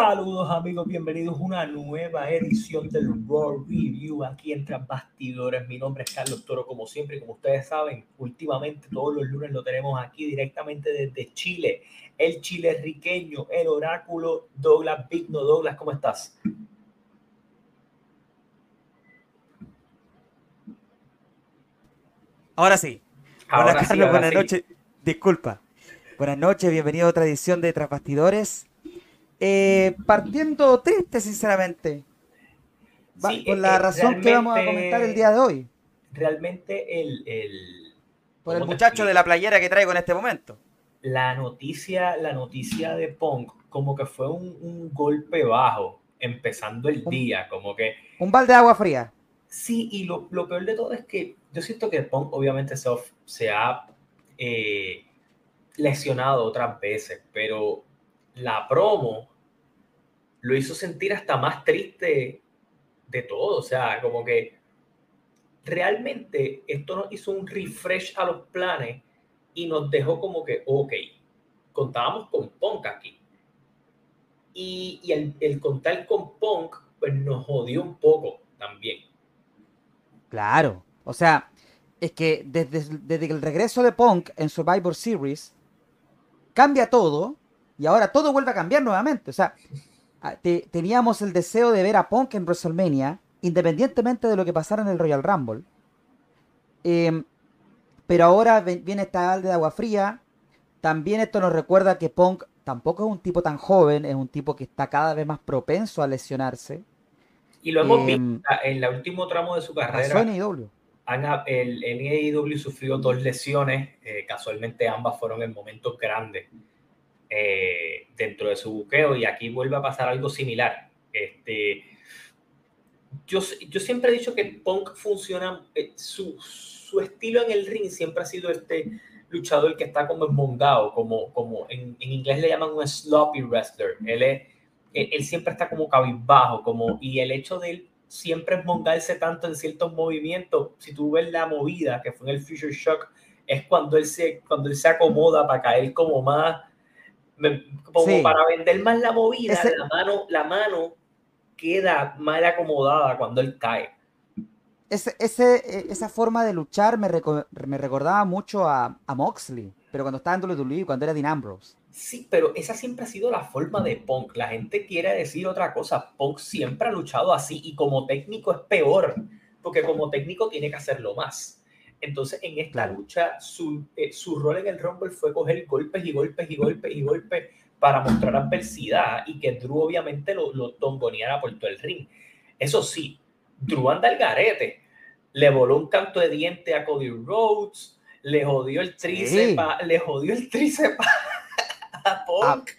Saludos amigos, bienvenidos a una nueva edición del Raw Review aquí en Tras Bastidores. Mi nombre es Carlos Toro, como siempre, como ustedes saben, últimamente todos los lunes lo tenemos aquí directamente desde Chile. El chile riqueño, el oráculo Douglas Vigno. Douglas, ¿cómo estás? Ahora sí. Ahora Hola Carlos, buenas noches. Disculpa. Buenas noches, bienvenido a otra edición de Tras Bastidores. Eh, partiendo triste, sinceramente. por eh, la eh, razón que vamos a comentar el día de hoy. Realmente el... por el muchacho de la playera que traigo en este momento. La noticia, la noticia de Punk como que fue un, golpe bajo, empezando el día, como que... Un balde de agua fría. Sí, y lo, peor de todo es que yo siento que Punk obviamente se, se ha lesionado otras veces, pero la promo lo hizo sentir hasta más triste de todo. O sea, como que realmente esto nos hizo un refresh a los planes y nos dejó como que, ok, contábamos con Punk aquí. Y, el, el, contar con Punk, pues nos jodió un poco también. Claro, o sea, es que desde, desde el regreso de Punk en Survivor Series, cambia todo y ahora todo vuelve a cambiar nuevamente. O sea, ah, teníamos el deseo de ver a Punk en WrestleMania, independientemente de lo que pasara en el Royal Rumble. Em, pero ahora viene esta balde de agua fría. También esto nos recuerda que Punk tampoco es un tipo tan joven, es un tipo que está cada vez más propenso a lesionarse. Y lo hemos visto em, en el último tramo de su carrera. el NAEW sufrió dos lesiones, eh, casualmente ambas fueron en momentos grandes eh, dentro de su buqueo y aquí vuelve a pasar algo similar. Este, yo, yo siempre he dicho que Punk funciona, eh, su, su, estilo en el ring siempre ha sido este luchador que está como esmongado, como, como en, en inglés le llaman un sloppy wrestler. Él, es, él, siempre está como cabizbajo, como, y el hecho de él siempre esmongarse tanto en ciertos movimientos, si tú ves la movida que fue en el Future Shock, es cuando él se, cuando él se acomoda para caer como más, como para vender más la movida, la, mano, la mano queda mal acomodada cuando él cae. Ese, ese, e, esa forma de luchar me, me recordaba mucho a, a, Moxley, pero cuando estaba en WWE, cuando era Dean Ambrose. Sí, pero esa siempre ha sido la forma de Punk. La gente quiere decir otra cosa. Punk siempre ha luchado así y como técnico es peor, porque como técnico tiene que hacerlo más. Entonces, en esta lucha, su, eh, su rol en el Rumble fue coger golpes y golpes y golpes y golpes para mostrar adversidad y que Drew obviamente lo, lo tongoneara por todo el ring. Eso sí, Drew anda al garete. Le voló un canto de diente a Cody Rhodes, le jodió el tríceps, le jodió el tríceps a Punk.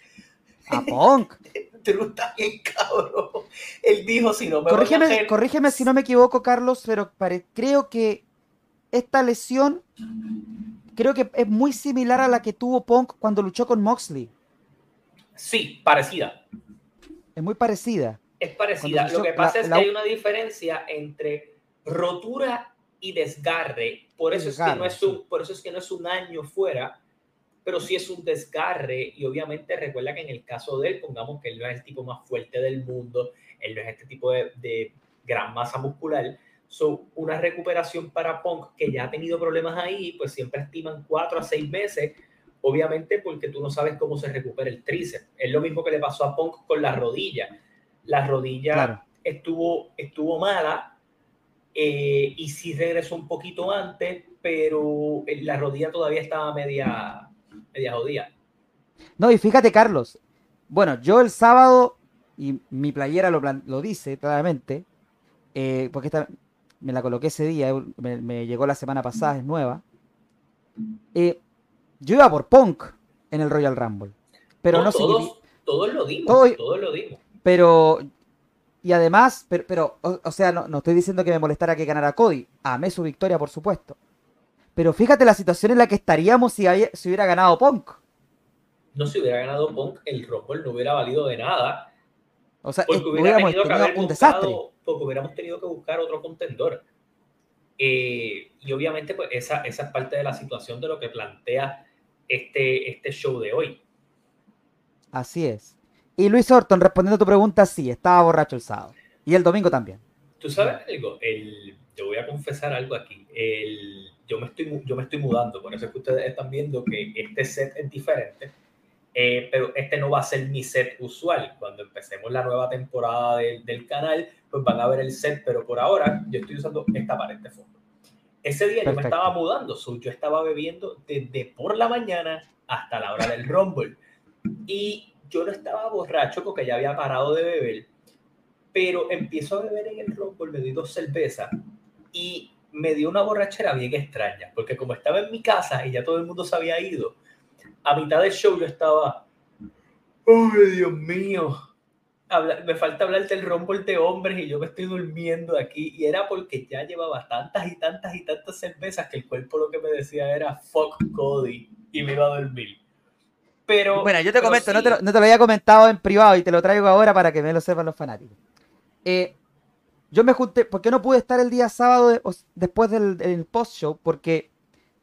A, Punk. Drew está bien cabrón. Él dijo, si no me corrígeme, corrígeme si no me equivoco, Carlos, pero creo que esta lesión creo que es muy similar a la que tuvo Punk cuando luchó con Moxley. Sí, parecida. Es muy parecida. Es parecida. Lo que pasa es que hay una diferencia entre rotura y desgarre. Por eso, es que no es un, por eso es que no es un año fuera, pero sí es un desgarre. Y obviamente recuerda que en el caso de él, pongamos que él no es el tipo más fuerte del mundo, él no es este tipo de, de gran masa muscular So, una recuperación para Punk que ya ha tenido problemas ahí, pues siempre estiman cuatro a seis meses, obviamente porque tú no sabes cómo se recupera el tríceps. Es lo mismo que le pasó a Punk con la rodilla. La rodilla estuvo, estuvo mala eh, y sí regresó un poquito antes, pero la rodilla todavía estaba media, media jodida. No, y fíjate, Carlos. Bueno, yo el sábado, y mi playera lo, lo dice claramente, eh, porque está, me la coloqué ese día, me, llegó la semana pasada, es nueva. Eh, yo iba por Punk en el Royal Rumble. Pero no, todos, todos lo dimos, todos, lo dimos. Pero, y además, pero, pero o, sea, no, estoy diciendo que me molestara que ganara Cody. Amé su victoria, por supuesto. Pero fíjate la situación en la que estaríamos si, si hubiera ganado Punk. No, si hubiera ganado Punk, el Rumble no hubiera valido de nada. O sea, hubiéramos tenido un desastre porque hubiéramos tenido que buscar otro contendor. Eh, y obviamente, pues esa, esa es parte de la situación de lo que plantea este, este show de hoy. Así es. Y Luis Orton, respondiendo a tu pregunta, sí, estaba borracho el sábado. Y el domingo también. ¿Tú sabes algo? El, te voy a confesar algo aquí. El, yo, me estoy, yo me estoy mudando, por eso es que ustedes están viendo que este set es diferente. Eh, pero este no va a ser mi set usual. Cuando empecemos la nueva temporada del canal, pues van a ver el set, pero por ahora yo estoy usando esta pared de fondo. Ese día yo me estaba mudando, yo estaba bebiendo desde por la mañana hasta la hora del Rumble. Y yo no estaba borracho porque ya había parado de beber, pero empiezo a beber en el Rumble, me di dos cervezas y me dio una borrachera bien extraña, porque como estaba en mi casa y ya todo el mundo se había ido, a mitad del show yo estaba, ¡ay, Dios mío! me falta hablar del Rumble de hombres y yo me estoy durmiendo aquí. Y era porque ya llevaba tantas y tantas y tantas cervezas que el cuerpo lo que me decía era, fuck Cody, y me iba a dormir. Pero. Bueno, yo te comento, no, te lo, no, te lo, había comentado en privado y te lo traigo ahora para que me lo sepan los fanáticos. Eh, yo me junté, ¿por qué no pude estar el día sábado después del, post-show? Porque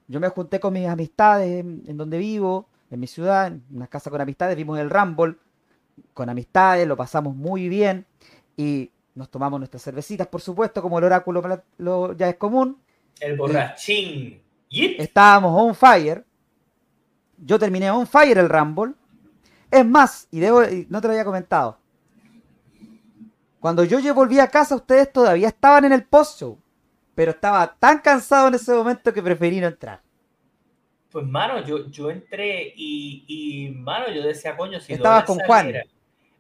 yo me junté con mis amistades en, donde vivo, en mi ciudad, en una casa con amistades, vimos el Rumble con amistades, lo pasamos muy bien y nos tomamos nuestras cervecitas, por supuesto, como el oráculo lo, ya es común. El borrachín. Estábamos on fire. Yo terminé on fire el Rumble. Es más, y debo, no te lo había comentado, cuando yo, yo volví a casa, ustedes todavía estaban en el post-show. Pero estaba tan cansado en ese momento que preferí no entrar. Pues, mano, yo, yo entré y, y, mano, yo decía, coño, si Estaba con Juan.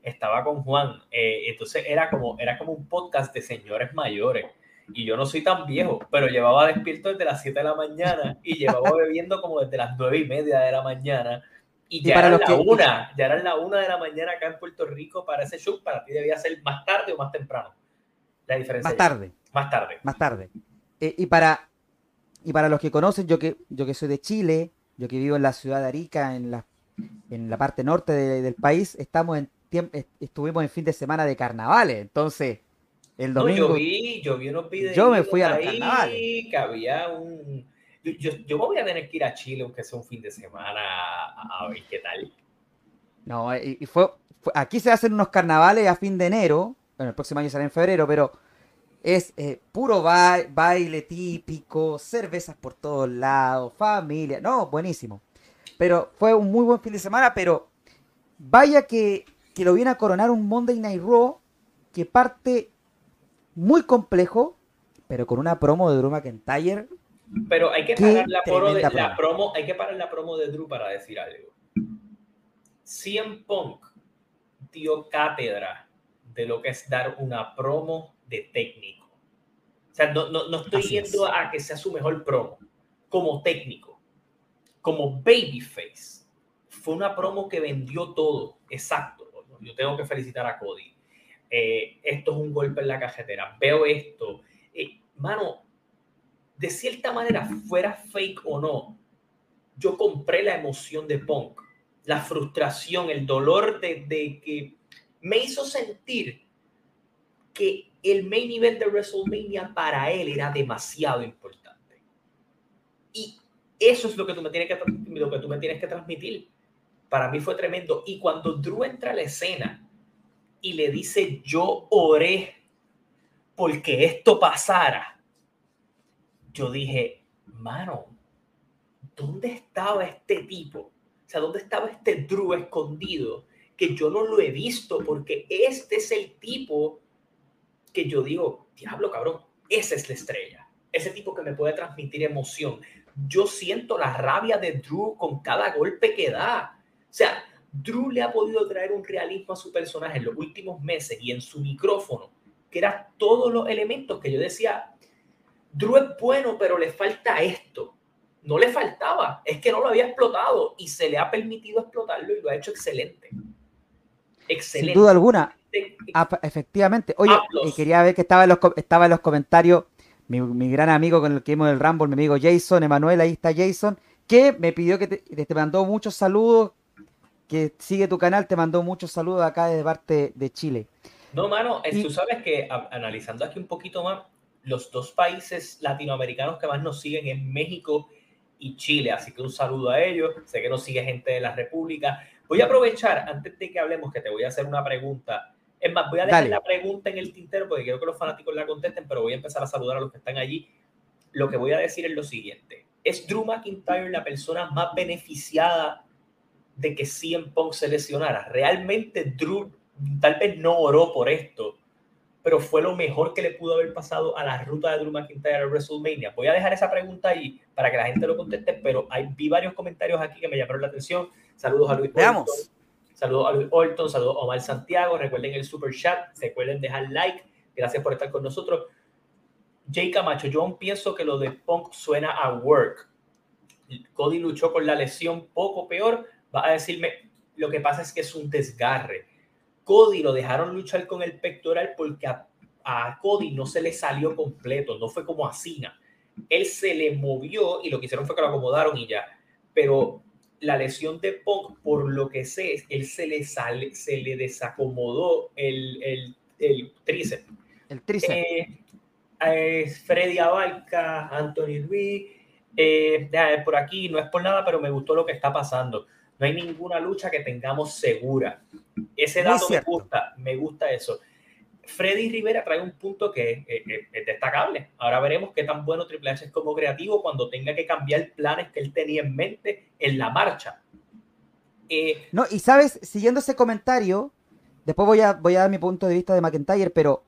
Estaba con Juan. Eh, entonces era como, era como un podcast de señores mayores. Y yo no soy tan viejo, pero llevaba despierto desde las 7 de la mañana y llevaba bebiendo como desde las 9 y media de la mañana y ya era la una, ya era la una de la mañana acá en Puerto Rico para ese show. Para ti debía ser más tarde o más temprano. La diferencia. Más tarde. Más tarde. Más tarde. Eh, y para y para los que conocen, yo que yo que soy de Chile, yo que vivo en la ciudad de Arica, en la en la parte norte del país, estamos en estuvimos en fin de semana de carnavales, entonces el domingo. yo vi, yo vi unos videos. Yo me fui a los carnavales. Que había un yo, yo, voy a tener que ir a Chile, aunque sea un fin de semana, a, ver qué tal. No, y, fue, aquí se hacen unos carnavales a fin de enero, bueno, el próximo año será en febrero, pero es eh, puro baile típico, cervezas por todos lados, familia, no, buenísimo. Pero fue un muy buen fin de semana, pero vaya que, que lo viene a coronar un Monday Night Raw que parte muy complejo, pero con una promo de Drew McIntyre pero hay que parar la, promo, hay que parar la promo de Drew para decir algo. CM Punk dio cátedra de lo que es dar una promo de técnico. O sea, no, no, no estoy yendo a que sea su mejor promo. Como técnico, como babyface, fue una promo que vendió todo. Exacto. Yo tengo que felicitar a Cody. Eh, esto es un golpe en la cajetera. Veo esto. Eh, mano, de cierta manera, fuera fake o no, yo compré la emoción de Punk, la frustración, el dolor de, que me hizo sentir que el main event de WrestleMania para él era demasiado importante. Y eso es lo que tú me tienes que, lo que, tú me tienes que transmitir. Para mí fue tremendo. Y cuando Drew entra a la escena y le dice, yo oré porque esto pasara, yo dije, mano, ¿dónde estaba este tipo? O sea, ¿dónde estaba este Drew escondido? Que yo no lo he visto porque este es el tipo que yo digo, diablo cabrón, esa es la estrella. Ese tipo que me puede transmitir emoción. Yo siento la rabia de Drew con cada golpe que da. O sea, Drew le ha podido traer un realismo a su personaje en los últimos meses y en su micrófono, que era todos los elementos que yo decía, Drew es bueno, pero le falta esto. No le faltaba, es que no lo había explotado y se le ha permitido explotarlo y lo ha hecho excelente. Excelente. Sin duda alguna. Ah, efectivamente. Oye, y quería ver que estaba en los, estaba en los comentarios mi, gran amigo con el que vimos el Rumble, mi amigo Jason, Emanuel, ahí está Jason, que me pidió que te, te mandó muchos saludos, que sigue tu canal, te mandó muchos saludos acá desde parte de Chile. No, mano, tú sabes que analizando aquí un poquito más, los dos países latinoamericanos que más nos siguen es México y Chile. Así que un saludo a ellos. Sé que nos sigue gente de la República, Voy a aprovechar, antes de que hablemos, que te voy a hacer una pregunta. Es más, voy a dejar la pregunta en el tintero porque quiero que los fanáticos la contesten, pero voy a empezar a saludar a los que están allí. Lo que voy a decir es lo siguiente. ¿Es Drew McIntyre la persona más beneficiada de que CM Punk se lesionara? Realmente Drew tal vez no oró por esto, pero fue lo mejor que le pudo haber pasado a la ruta de Drew McIntyre a WrestleMania. Voy a dejar esa pregunta ahí para que la gente lo conteste, pero hay, vi varios comentarios aquí que me llamaron la atención. Saludos a Luis Veamos. Saludos a Luis Orton, saludos a Omar Santiago. Recuerden el super chat, recuerden dejar like. Gracias por estar con nosotros. Jay Camacho, yo pienso que lo de Punk suena a work. Cody luchó con la lesión poco peor. Va a decirme, lo que pasa es que es un desgarre Cody lo dejaron luchar con el pectoral porque a, Cody no se le salió completo, no fue como a Cena. Él se le movió y lo que hicieron fue que lo acomodaron y ya. Pero la lesión de Punk, por lo que sé, él se le sale, se le desacomodó el, el, el tríceps. El tríceps. Eh, eh, Freddy Abarca, Anthony Ruiz, eh, por aquí, no es por nada, pero me gustó lo que está pasando. No hay ninguna lucha que tengamos segura. Ese dato me gusta, me gusta eso. Freddy Rivera trae un punto que es, destacable. Ahora veremos qué tan bueno Triple H es como creativo cuando tenga que cambiar planes que él tenía en mente en la marcha. Eh, no, y sabes, siguiendo ese comentario, después voy a, voy a dar mi punto de vista de McIntyre, pero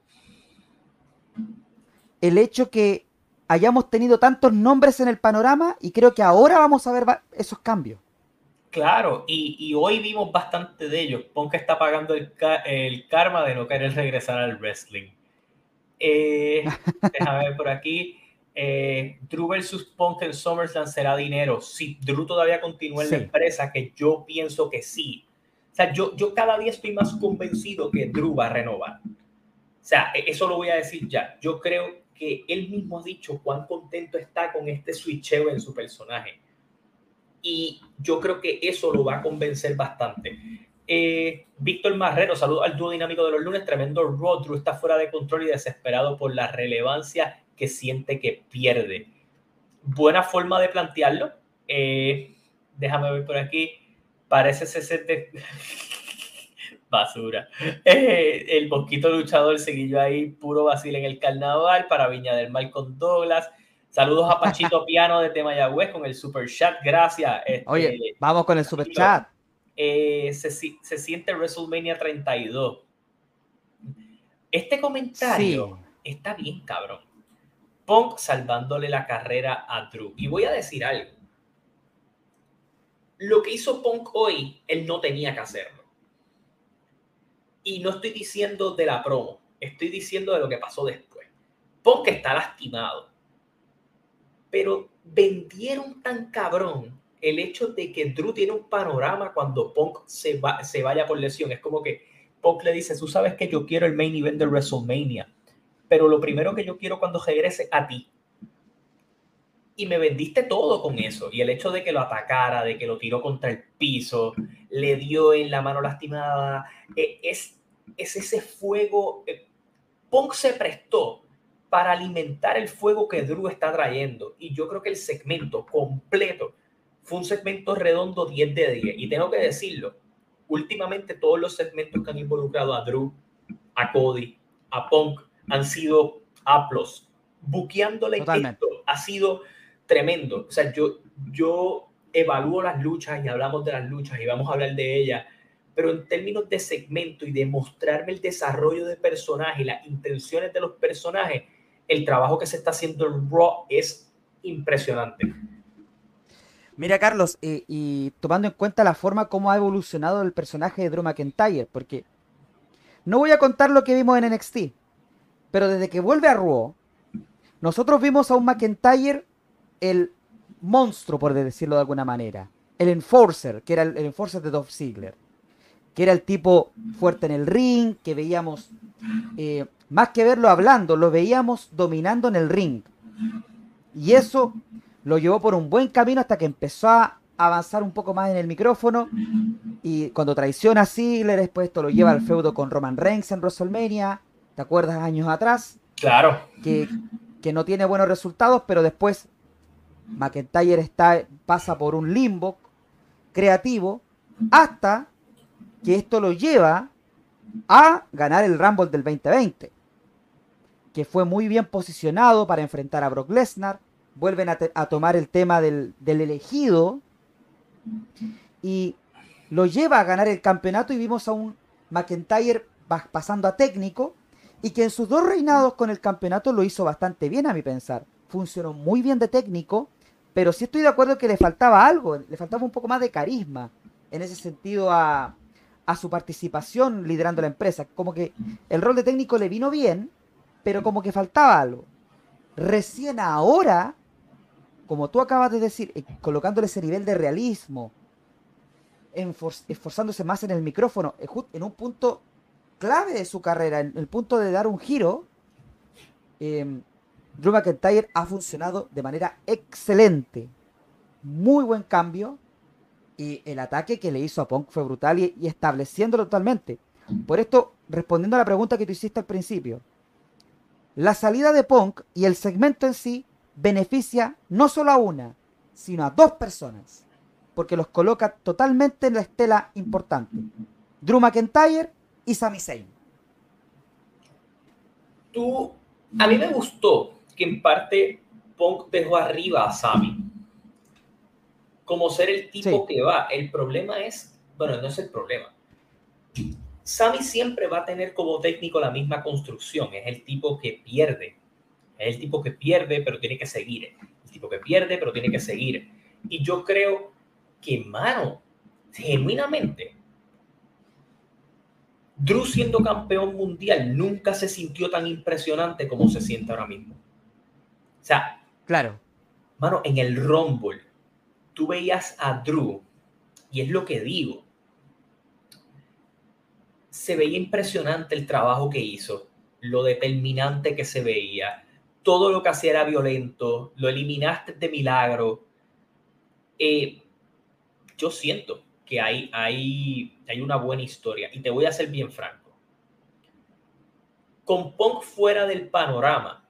el hecho que hayamos tenido tantos nombres en el panorama y creo que ahora vamos a ver esos cambios. Claro, y, hoy vimos bastante de ellos. Punk está pagando el, karma de no querer regresar al wrestling. Eh, déjame ver por aquí. Eh, Drew versus Punk en SummerSlam será dinero. Si Drew todavía continúa en la empresa, que yo pienso que sí. O sea, yo, yo cada día estoy más convencido que Drew va a renovar. O sea, e, eso lo voy a decir ya. Yo creo que él mismo ha dicho cuán contento está con este switcheo en su personaje y yo creo que eso lo va a convencer bastante. Eh, Víctor Marrero, saludo al dúo dinámico de los lunes, tremendo Rodru, está fuera de control y desesperado por la relevancia que siente que pierde. Buena forma de plantearlo. Eh, déjame ver por aquí. Parece 60 basura. Eh, el Bosquito Luchador seguillo ahí, puro vacil en el carnaval para Viña del Mar con Douglas. Saludos a Pachito Piano de Mayagüez con el super chat. Gracias. Este, Oye, vamos con el super chat. Eh, se, siente WrestleMania 32. Este comentario está bien, cabrón. Punk salvándole la carrera a Drew. Y voy a decir algo. Lo que hizo Punk hoy, él no tenía que hacerlo. Y no estoy diciendo de la promo, estoy diciendo de lo que pasó después. Punk está lastimado pero vendieron tan cabrón el hecho de que Drew tiene un panorama cuando Punk se, va, se vaya por lesión. Es como que Punk le dice, tú sabes que yo quiero el main event de WrestleMania, pero lo primero que yo quiero cuando regrese a ti. Y me vendiste todo con eso. Y el hecho de que lo atacara, de que lo tiró contra el piso, le dio en la mano lastimada, e, es, es ese fuego. Eh, Punk se prestó para alimentar el fuego que Drew está trayendo. Y yo creo que el segmento completo fue un segmento redondo 10 de 10. Y tengo que decirlo, últimamente todos los segmentos que han involucrado a Drew, a Cody, a Punk, han sido aplos. Buqueándole esto ha sido tremendo. O sea, yo, yo evalúo las luchas y hablamos de las luchas y vamos a hablar de ellas pero en términos de segmento y de mostrarme el desarrollo de personaje y las intenciones de los personajes, el trabajo que se está haciendo en Raw es impresionante. Mira, Carlos, eh, y tomando en cuenta la forma como ha evolucionado el personaje de Drew McIntyre, porque no voy a contar lo que vimos en NXT, pero desde que vuelve a Raw, nosotros vimos a un McIntyre el monstruo, por decirlo de alguna manera. El enforcer, que era el, enforcer de Dolph Ziggler. Que era el tipo fuerte en el ring, que veíamos eh, más que verlo hablando, lo veíamos dominando en el ring. Y eso lo llevó por un buen camino hasta que empezó a avanzar un poco más en el micrófono. Y cuando traiciona a Ziggler, después esto lo lleva al feudo con Roman Reigns en WrestleMania. ¿Te acuerdas años atrás? Claro. Que, que no tiene buenos resultados, pero después McIntyre está, pasa por un limbo creativo Hasta que esto lo lleva a ganar el Rumble del 2020, que fue muy bien posicionado para enfrentar a Brock Lesnar. Vuelven a, tomar el tema del, del elegido y lo lleva a ganar el campeonato y vimos a un McIntyre pasando a técnico y que en sus dos reinados con el campeonato lo hizo bastante bien a mi pensar. Funcionó muy bien de técnico, pero sí estoy de acuerdo que le faltaba algo, le faltaba un poco más de carisma en ese sentido a, a su participación liderando la empresa. Como que el rol de técnico le vino bien, pero como que faltaba algo. Recién ahora, como tú acabas de decir, eh, colocándole ese nivel de realismo, esforzándose más en el micrófono, eh, en un punto clave de su carrera, en el punto de dar un giro, eh, Drew McIntyre ha funcionado de manera excelente. Muy buen cambio. Y el ataque que le hizo a Punk fue brutal y, estableciéndolo totalmente. Por esto, respondiendo a la pregunta que tú hiciste al principio, la salida de Punk y el segmento en sí beneficia no solo a una, sino a dos personas porque los coloca totalmente en la estela importante. Drew McIntyre y Sami Zayn. Tú, a mí me gustó que en parte Punk dejó arriba a Sami. Como ser el tipo que va. El problema es, bueno, no es el problema. Sami siempre va a tener como técnico la misma construcción. Es el tipo que pierde. Es el tipo que pierde, pero tiene que seguir. El tipo que pierde, pero tiene que seguir. Y yo creo que, mano, genuinamente, Drew siendo campeón mundial nunca se sintió tan impresionante como se siente ahora mismo. O sea, claro. Mano, en el Rumble, tú veías a Drew, y es lo que digo, se veía impresionante el trabajo que hizo, lo determinante que se veía, todo lo que hacía era violento, lo eliminaste de milagro. Eh, yo siento que hay, hay, hay una buena historia y te voy a ser bien franco. Con Punk fuera del panorama,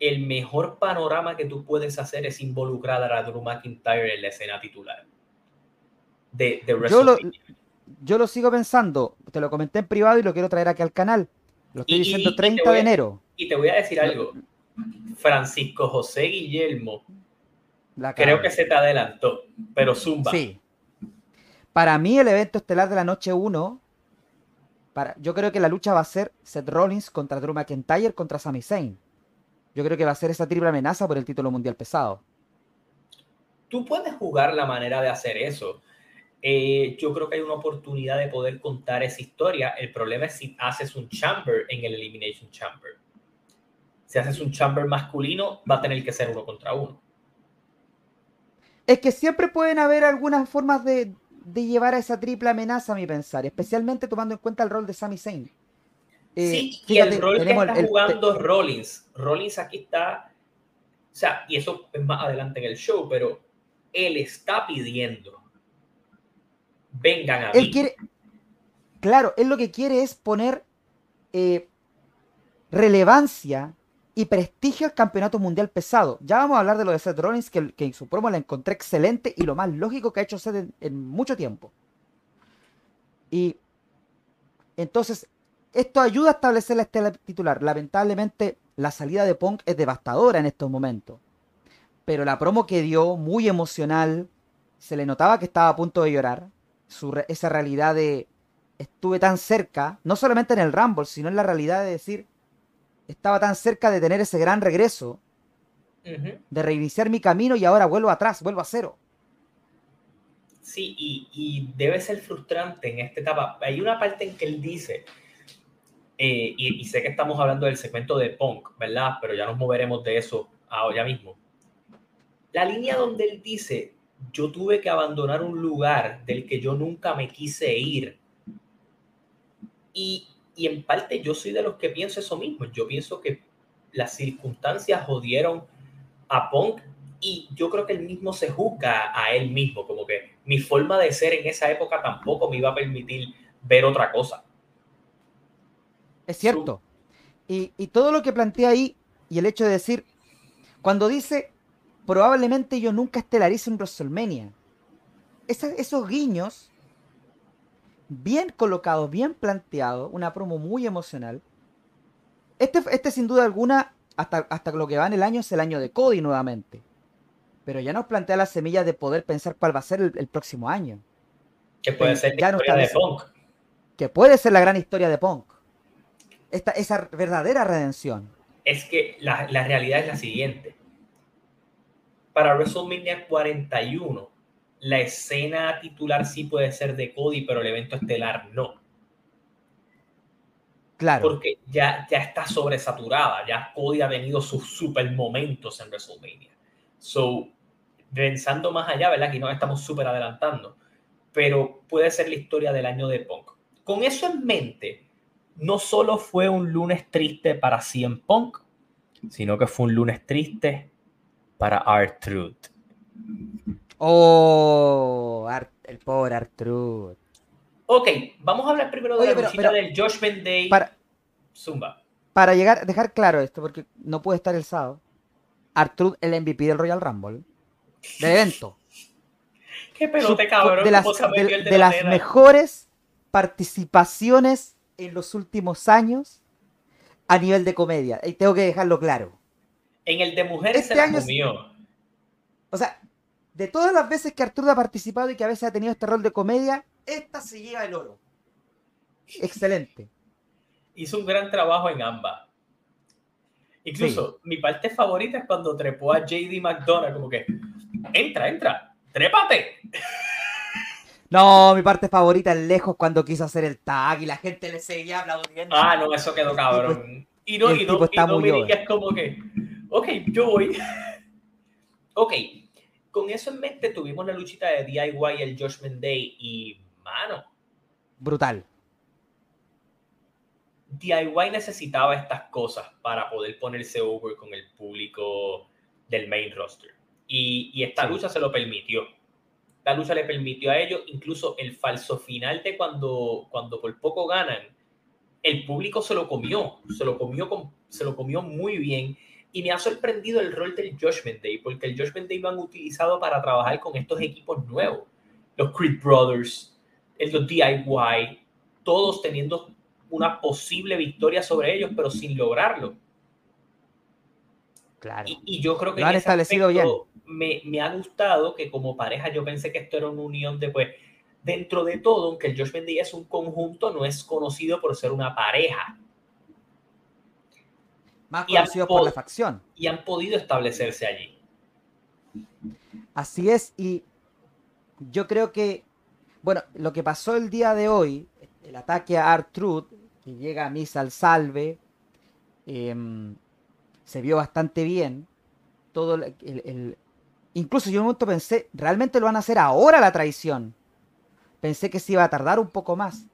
el mejor panorama que tú puedes hacer es involucrar a Drew McIntyre en la escena titular de, de yo, lo, yo lo sigo pensando, te lo comenté en privado y lo quiero traer aquí al canal. Lo estoy diciendo 30 de enero. Y te voy a decir algo. Francisco José Guillermo Creo que se te adelantó, pero Zumba. Sí. Para mí, el evento estelar de la noche 1, para, yo creo que la lucha va a ser Seth Rollins contra Drew McIntyre contra Sami Zayn. Yo creo que va a ser esa triple amenaza por el título mundial pesado. Tú puedes jugar la manera de hacer eso. Eh, yo creo que hay una oportunidad de poder contar esa historia. El problema es si haces un chamber en el Elimination Chamber. Si haces un chamber masculino, va a tener que ser uno contra uno. Es que siempre pueden haber algunas formas de, llevar a esa triple amenaza, a mi pensar, especialmente tomando en cuenta el rol de Sami Zayn. Eh, sí, y el rol que está jugando Rollins. Rollins aquí está, o sea, y eso es más adelante en el show, pero él está pidiendo, vengan a él Quiere, claro, él lo que quiere es poner eh, relevancia y prestigio al campeonato mundial pesado. Ya vamos a hablar de lo de Seth Rollins, que, en su promo la encontré excelente y lo más lógico que ha hecho Seth en, mucho tiempo. Y entonces, esto ayuda a establecer la estela titular. Lamentablemente, la salida de Punk es devastadora en estos momentos. Pero la promo que dio, muy emocional, se le notaba que estaba a punto de llorar. esa realidad de estuve tan cerca, no solamente en el Rumble, sino en la realidad de decir, estaba tan cerca de tener ese gran regreso, de reiniciar mi camino y ahora vuelvo atrás, vuelvo a cero. Sí, y, debe ser frustrante en esta etapa. Hay una parte en que él dice, eh, y, sé que estamos hablando del segmento de punk, ¿verdad? Pero ya nos moveremos de eso ahora mismo. La línea donde él dice, yo tuve que abandonar un lugar del que yo nunca me quise ir. Y y en parte yo soy de los que pienso eso mismo. Yo pienso que las circunstancias jodieron a Punk y yo creo que él mismo se juzga a él mismo, como que mi forma de ser en esa época tampoco me iba a permitir ver otra cosa. Es cierto. Y, y todo lo que plantea ahí y el hecho de decir, cuando dice, probablemente yo nunca estelarice un WrestleMania, esos guiños bien colocados, bien planteados, una promo muy emocional. Este, este sin duda alguna, hasta, hasta lo que va en el año, es el año de Cody nuevamente. Pero ya nos plantea las semillas de poder pensar cuál va a ser el, próximo año. Que puede ser la historia de Punk. Que puede ser la gran historia de Punk. Esta, esa verdadera redención. Es que la, la realidad es la siguiente. Para WrestleMania 41, la escena titular sí puede ser de Cody, pero el evento estelar no. Claro. Porque ya, ya está sobresaturada, ya Cody ha tenido sus super momentos en WrestleMania. So, pensando más allá, ¿verdad? Aquí nos estamos súper adelantando, pero puede ser la historia del año de Punk. Con eso en mente, no solo fue un lunes triste para CM Punk, sino que fue un lunes triste para R-Truth. Oh, el pobre R-Truth. Ok, vamos a hablar primero de la luchita del Judgment Day. Para, Zumba. Para llegar, dejar claro esto, porque no puede estar el sábado. Artruth, el MVP del Royal Rumble, de evento. Qué pelote, cabrón. De las, de, las mejores participaciones en los últimos años a nivel de comedia. Y tengo que dejarlo claro. En el de mujeres este se año comió. O sea, de todas las veces que Arturo ha participado y que a veces ha tenido este rol de comedia, esta se lleva el oro. Excelente. Hizo un gran trabajo en ambas. Incluso mi parte favorita es cuando trepó a JD McDonough, como que, entra, entra, trépate. No, mi parte favorita es lejos cuando quiso hacer el tag y la gente le seguía aplaudiendo. Ah, no, eso quedó cabrón. Y no, y no, y es como que, ok, yo voy. ok, con eso en mente tuvimos la luchita de DIY el Judgment Day y, mano. Brutal. DIY necesitaba estas cosas para poder ponerse over con el público del main roster. Y, esta lucha se lo permitió. La lucha le permitió a ellos, incluso el falso final de cuando, cuando por poco ganan, el público se lo comió, se lo comió, con, se lo comió muy bien. Y me ha sorprendido el rol del Judgment Day, porque el Judgment Day lo han utilizado para trabajar con estos equipos nuevos. Los Creed Brothers, los DIY, todos teniendo una posible victoria sobre ellos, pero sin lograrlo. Claro. Y, yo creo que lo han establecido bien. Me, me, ha gustado que como pareja yo pensé que esto era una unión de pues dentro de todo, aunque el Josh Bendy es un conjunto, no es conocido por ser una pareja. Más conocido por la facción. Y han podido establecerse allí. Así es, y yo creo que, bueno, lo que pasó el día de hoy, el ataque a Art Truth, que llega a Misa al salve. Em, se vio bastante bien. Todo el, Incluso yo en un momento pensé, ¿realmente lo van a hacer ahora la traición? Pensé que se iba a tardar un poco más.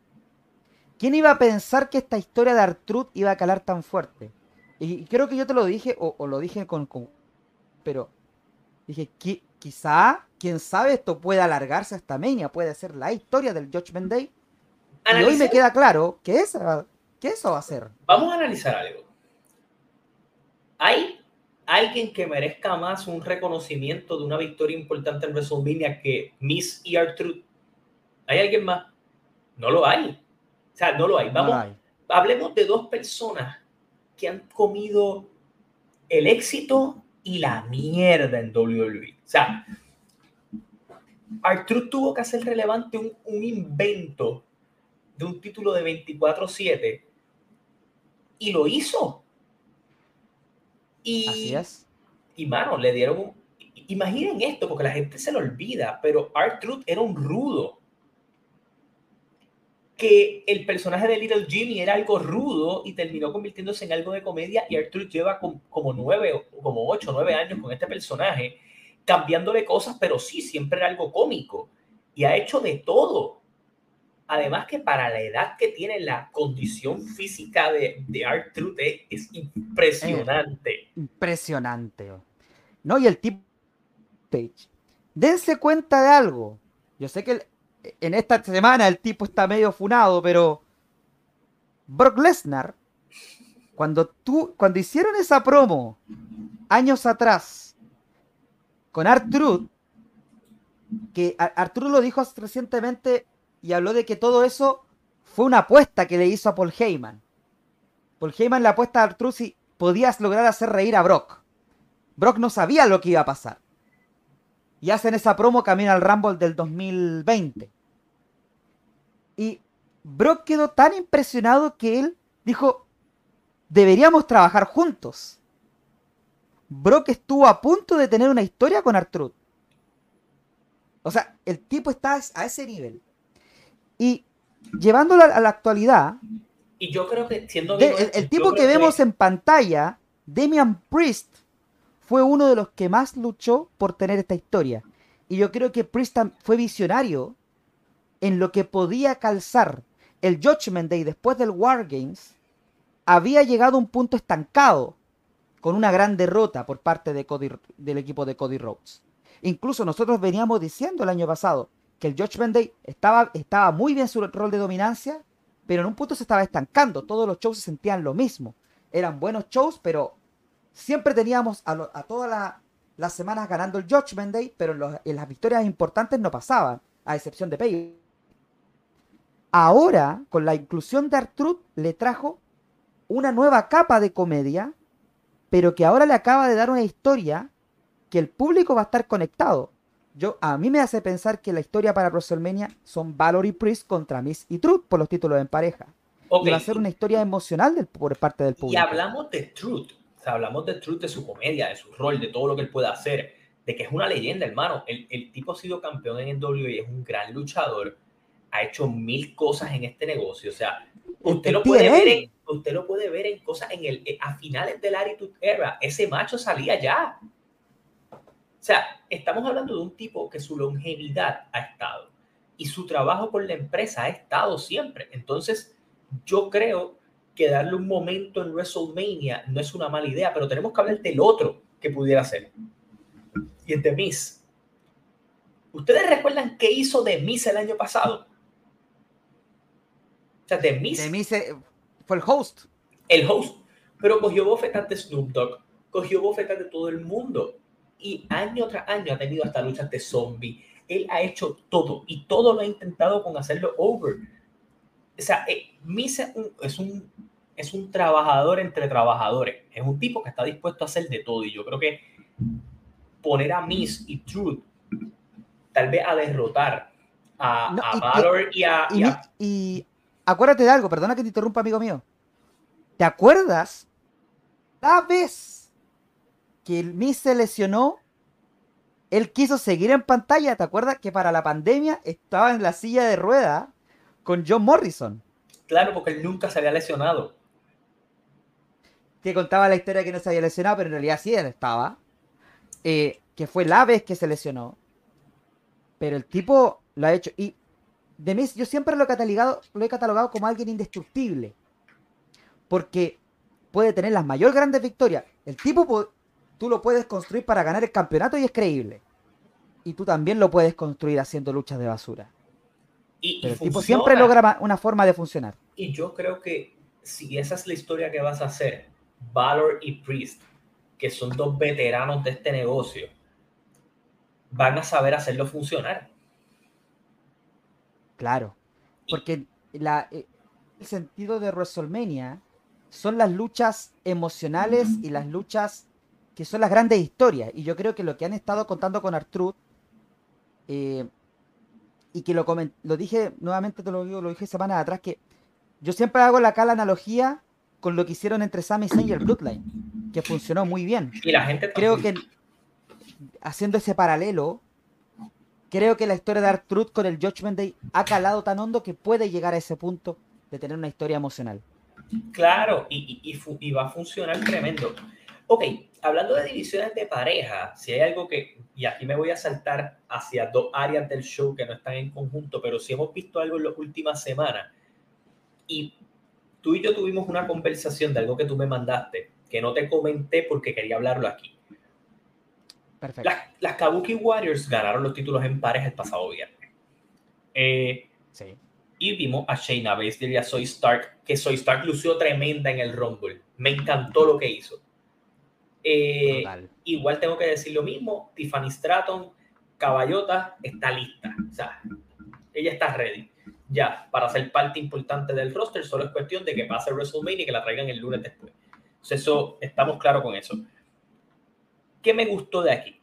¿Quién iba a pensar que esta historia de Artrud iba a calar tan fuerte? Y creo que yo te lo dije, o, lo dije con, Pero dije, quizá, quién sabe, esto puede alargarse hasta Mania, puede ser la historia del Judgment Day y hoy me queda claro que, esa, que eso va a ser. Vamos a analizar algo. ¿Hay alguien que merezca más un reconocimiento de una victoria importante en WrestleMania que Miss ER Truth? ¿Hay alguien más? No lo hay. O sea, no lo hay. Vamos, hablemos de dos personas que han comido el éxito y la mierda en WWE. O sea, Artruth tuvo que hacer relevante un, un invento de un título de 24-7 y lo hizo. Y, Así es. Y mano, le dieron un... Imaginen esto, porque la gente se lo olvida, pero Art Truth era un rudo. Que el personaje de Little Jimmy era algo rudo y terminó convirtiéndose en algo de comedia. Y Art Truth lleva como nueve, como ocho, nueve años con este personaje, cambiándole cosas, pero sí, siempre era algo cómico. Y ha hecho de todo Además que para la edad que tiene la condición física de, de Art Truth es, impresionante. impresionante. No, y el tipo... Dense cuenta de algo. Yo sé que en esta semana el tipo está medio funado, pero Brock Lesnar, cuando tú, cuando hicieron esa promo años atrás con Art Truth, que Arturo lo dijo recientemente y habló de que todo eso fue una apuesta que le hizo a Paul Heyman. Paul Heyman le apuesta a Arturo si podías lograr hacer reír a Brock. Brock no sabía lo que iba a pasar. Y hacen esa promo camino al Rumble del 2020. Y Brock quedó tan impresionado que él dijo, deberíamos trabajar juntos. Brock estuvo a punto de tener una historia con Artruth. O sea, el tipo está a ese nivel. Y llevándolo a la actualidad. Y yo creo que siendo el, tipo que vemos en pantalla, Damian Priest, fue uno de los que más luchó por tener esta historia. Y yo creo que Priest fue visionario en lo que podía calzar. El Judgment Day después del War Games había llegado a un punto estancado con una gran derrota por parte de del equipo de Cody Rhodes. Incluso nosotros veníamos diciendo el año pasado que el Judgment Day estaba, estaba muy bien su rol de dominancia, pero en un punto se estaba estancando. Todos los shows se sentían lo mismo. Eran buenos shows, pero siempre teníamos a, todas las semanas ganando el Judgment Day, pero en, las victorias importantes no pasaban, a excepción de Pay. Ahora, con la inclusión de Artruth, le trajo una nueva capa de comedia, pero que ahora le acaba de dar una historia que el público va a estar conectado. Yo, a mí me hace pensar que la historia para WrestleMania son Valor y Priest contra Miss y Truth por los títulos en pareja. Y va a ser una historia emocional por parte del público. Y hablamos de Truth, o sea, hablamos de Truth, de su comedia, de su rol, de todo lo que él puede hacer, de que es una leyenda, hermano. El, el tipo ha sido campeón en el WWE, es un gran luchador, ha hecho mil cosas en este negocio, o sea, usted lo puede ver en, usted lo puede ver en cosas en el a finales del Attitude Era, ese macho salía ya sea, estamos hablando de un tipo que su longevidad ha estado y su trabajo con la empresa ha estado siempre. Entonces, yo creo que darle un momento en WrestleMania no es una mala idea, pero tenemos que hablar del otro que pudiera ser. Y es de Miss. ¿Ustedes recuerdan qué hizo de Miss el año pasado? O sea, de Miss. De Miss eh, fue el host. El host. Pero cogió bofetas de Snoop Dogg, cogió bofetas de todo el mundo y año tras año ha tenido hasta luchas de zombie. Él ha hecho todo y todo lo ha intentado con hacerlo over. O sea, eh, Misa es un, es un trabajador entre trabajadores. Es un tipo que está dispuesto a hacer de todo. Y yo creo que poner a Miss y Truth tal vez a derrotar a, a Valor y, a, y, y acuérdate de algo, perdona que te interrumpa, amigo mío. ¿Te acuerdas? La vez que el Miss se lesionó, él quiso seguir en pantalla. ¿Te acuerdas que para la pandemia estaba en la silla de rueda con John Morrison? Claro, porque él nunca se había lesionado. Que contaba la historia de que no se había lesionado, pero en realidad sí él estaba. Eh, que fue la vez que se lesionó. Pero el tipo lo ha hecho. Y de Miss, yo siempre lo he catalogado, lo he catalogado como alguien indestructible. Porque puede tener las mayores grandes victorias. El tipo tú lo puedes construir para ganar el campeonato y es creíble. Y tú también lo puedes construir haciendo luchas de basura. Y, el tipo siempre logra una forma de funcionar. Y yo creo que si esa es la historia que vas a hacer, Valor y Priest, que son dos veteranos de este negocio, van a saber hacerlo funcionar. Claro. Porque la, eh, el sentido de WrestleMania son las luchas emocionales y las luchas que son las grandes historias. Y yo creo que lo que han estado contando con Artruth, eh, y que lo, lo dije, nuevamente te lo digo, lo dije semanas atrás, que yo siempre hago la, cala analogía con lo que hicieron entre Sami Zayn y el Bloodline, que funcionó muy bien. Y la gente Creo que haciendo ese paralelo, creo que la historia de Artruth con el Judgment Day ha calado tan hondo que puede llegar a ese punto de tener una historia emocional. Claro, y, y va a funcionar tremendo. Ok, hablando de divisiones de pareja, si hay algo que, y aquí me voy a saltar hacia dos áreas del show que no están en conjunto, pero si hemos visto algo en las últimas semanas, y tú y yo tuvimos una conversación de algo que tú me mandaste, que no te comenté porque quería hablarlo aquí. Perfecto. Las, Kabuki Warriors ganaron los títulos en pareja el pasado viernes. Eh, sí. Y vimos a Shayna Baszler y a Soy Stark, que Soy Stark lució tremenda en el Rumble. Me encantó lo que hizo. Eh, igual tengo que decir lo mismo, Tiffany Stratton Caballota está lista. O sea, ella está ready. Ya, para ser parte importante del roster, solo es cuestión de que pase WrestleMania y que la traigan el lunes después. Entonces, eso, estamos claros con eso. ¿Qué me gustó de aquí?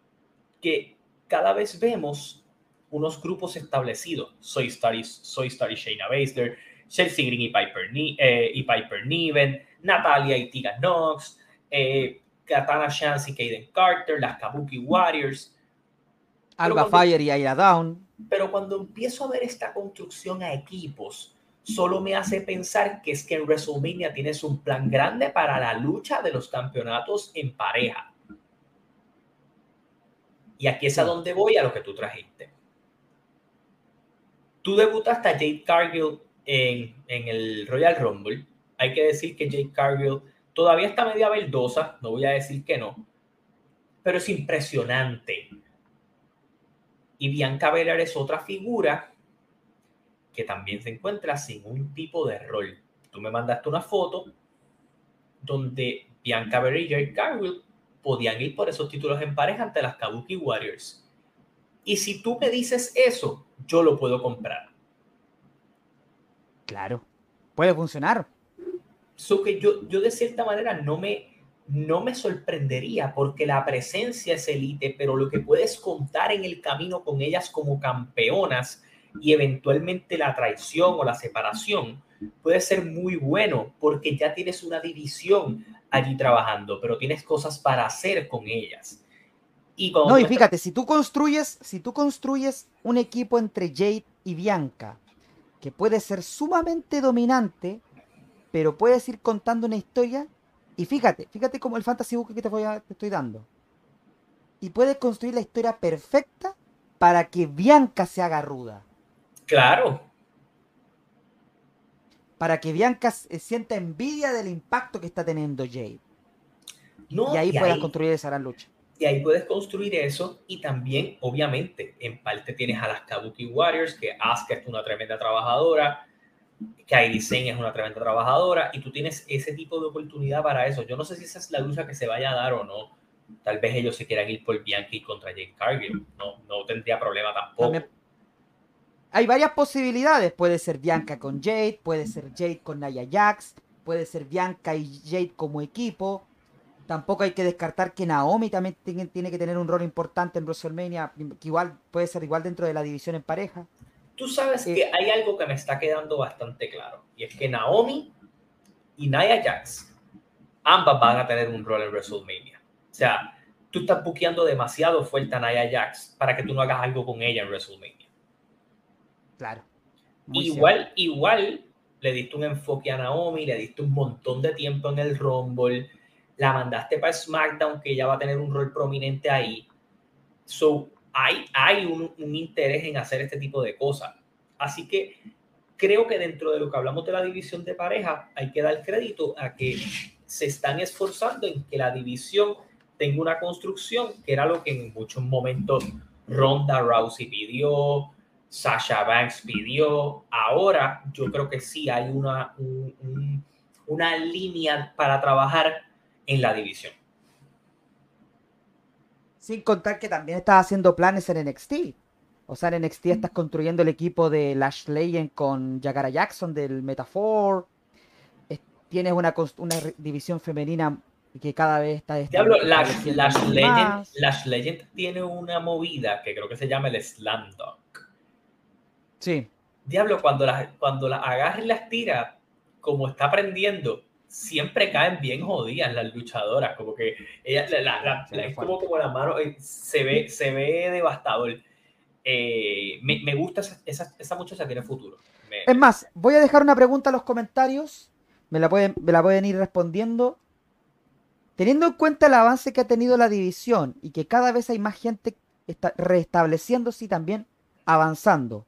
Que cada vez vemos unos grupos establecidos. Soy Starry, Soy Starry Shayna Baszler, Chelsea Green y Piper, eh, y Piper Niven, Natalia y Tiga Knox, eh, Katana Chance y Kaden Carter, las Kabuki Warriors. Alba Fire y Aya Down. Pero cuando empiezo a ver esta construcción a equipos, solo me hace pensar que es que en WrestleMania tienes un plan grande para la lucha de los campeonatos en pareja. Y aquí es a donde voy a lo que tú trajiste. Tú debutaste a Jade Cargill en, en el Royal Rumble. Hay que decir que Jade Cargill todavía está media verdosa, no voy a decir que no, pero es impresionante. Y Bianca Belair es otra figura que también se encuentra sin un tipo de rol. Tú me mandaste una foto donde Bianca Belair y Jade Cargill podían ir por esos títulos en pareja ante las Kabuki Warriors. Y si tú me dices eso, yo lo puedo comprar. Claro, puede funcionar. So que yo, yo de cierta manera no me, no me sorprendería porque la presencia es elite, pero lo que puedes contar en el camino con ellas como campeonas y eventualmente la traición o la separación puede ser muy bueno porque ya tienes una división allí trabajando, pero tienes cosas para hacer con ellas. Y no, y fíjate, si tú construyes, si tú construyes un equipo entre Jade y Bianca, que puede ser sumamente dominante, pero puedes ir contando una historia, y fíjate, fíjate como el fantasy book que te, voy a, te estoy dando. Y puedes construir la historia perfecta para que Bianca se haga ruda. Claro, para que Bianca sienta envidia del impacto que está teniendo Jade. y ahí puedes construir esa gran lucha. Y ahí puedes construir eso y también, obviamente, en parte tienes a las Kabuki Warriors, que Asuka es una tremenda trabajadora, Kairi Sane es una tremenda trabajadora y tú tienes ese tipo de oportunidad para eso. Yo no sé si esa es la lucha que se vaya a dar o no. Tal vez ellos se quieran ir por Bianca y contra Jade Cargill. No, no tendría problema tampoco hay varias posibilidades. Puede ser Bianca con Jade, puede ser Jade con Naya Jax, puede ser Bianca y Jade como equipo. Tampoco hay que descartar que Naomi también tiene, que tener un rol importante en WrestleMania, que igual puede ser igual dentro de la división en pareja. Tú sabes que hay algo que me está quedando bastante claro, y es que Naomi y Naya Jax, ambas van a tener un rol en WrestleMania. O sea, tú estás buqueando demasiado fuerte a Naya Jax para que tú no hagas algo con ella en WrestleMania. Claro. Igual, igual le diste un enfoque a Naomi, le diste un montón de tiempo en el Rumble, la mandaste para SmackDown, que ella va a tener un rol prominente ahí. So, hay, un interés en hacer este tipo de cosas. Así que creo que dentro de lo que hablamos de la división de pareja, hay que dar crédito a que se están esforzando en que la división tenga una construcción, que era lo que en muchos momentos Ronda Rousey pidió, Sasha Banks pidió. Ahora yo creo que sí hay una, una línea para trabajar en la división. Sin contar que también estás haciendo planes en NXT. O sea, en NXT estás construyendo el equipo de Lash Legend con Jagara Jackson del Metafor. Tienes una, una división femenina que cada vez está... Diablo, Lash, Legend, Lash Legend tiene una movida que creo que se llama el Slam Dunk Sí. Diablo, cuando las cuando la agarra y las tira, como está aprendiendo, siempre caen bien jodidas las luchadoras. Como que ella, la, es como, como la mano, eh, se ve, se ve devastador. Eh, me, gusta esa, esa, esa, muchacha, tiene futuro. es más, voy a dejar una pregunta en los comentarios. Me la, pueden, me la pueden ir respondiendo. Teniendo en cuenta el avance que ha tenido la división y que cada vez hay más gente está restableciéndose y también avanzando.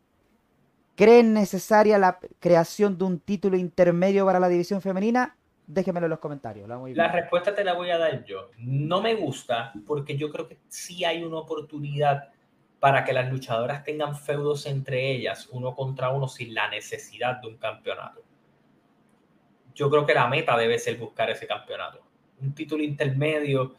¿Creen necesaria la creación de un título intermedio para la división femenina? Déjenmelo en los comentarios. La, respuesta te la voy a dar yo. No me gusta porque yo creo que sí hay una oportunidad para que las luchadoras tengan feudos entre ellas, uno contra uno, sin la necesidad de un campeonato. Yo creo que la meta debe ser buscar ese campeonato. Un título intermedio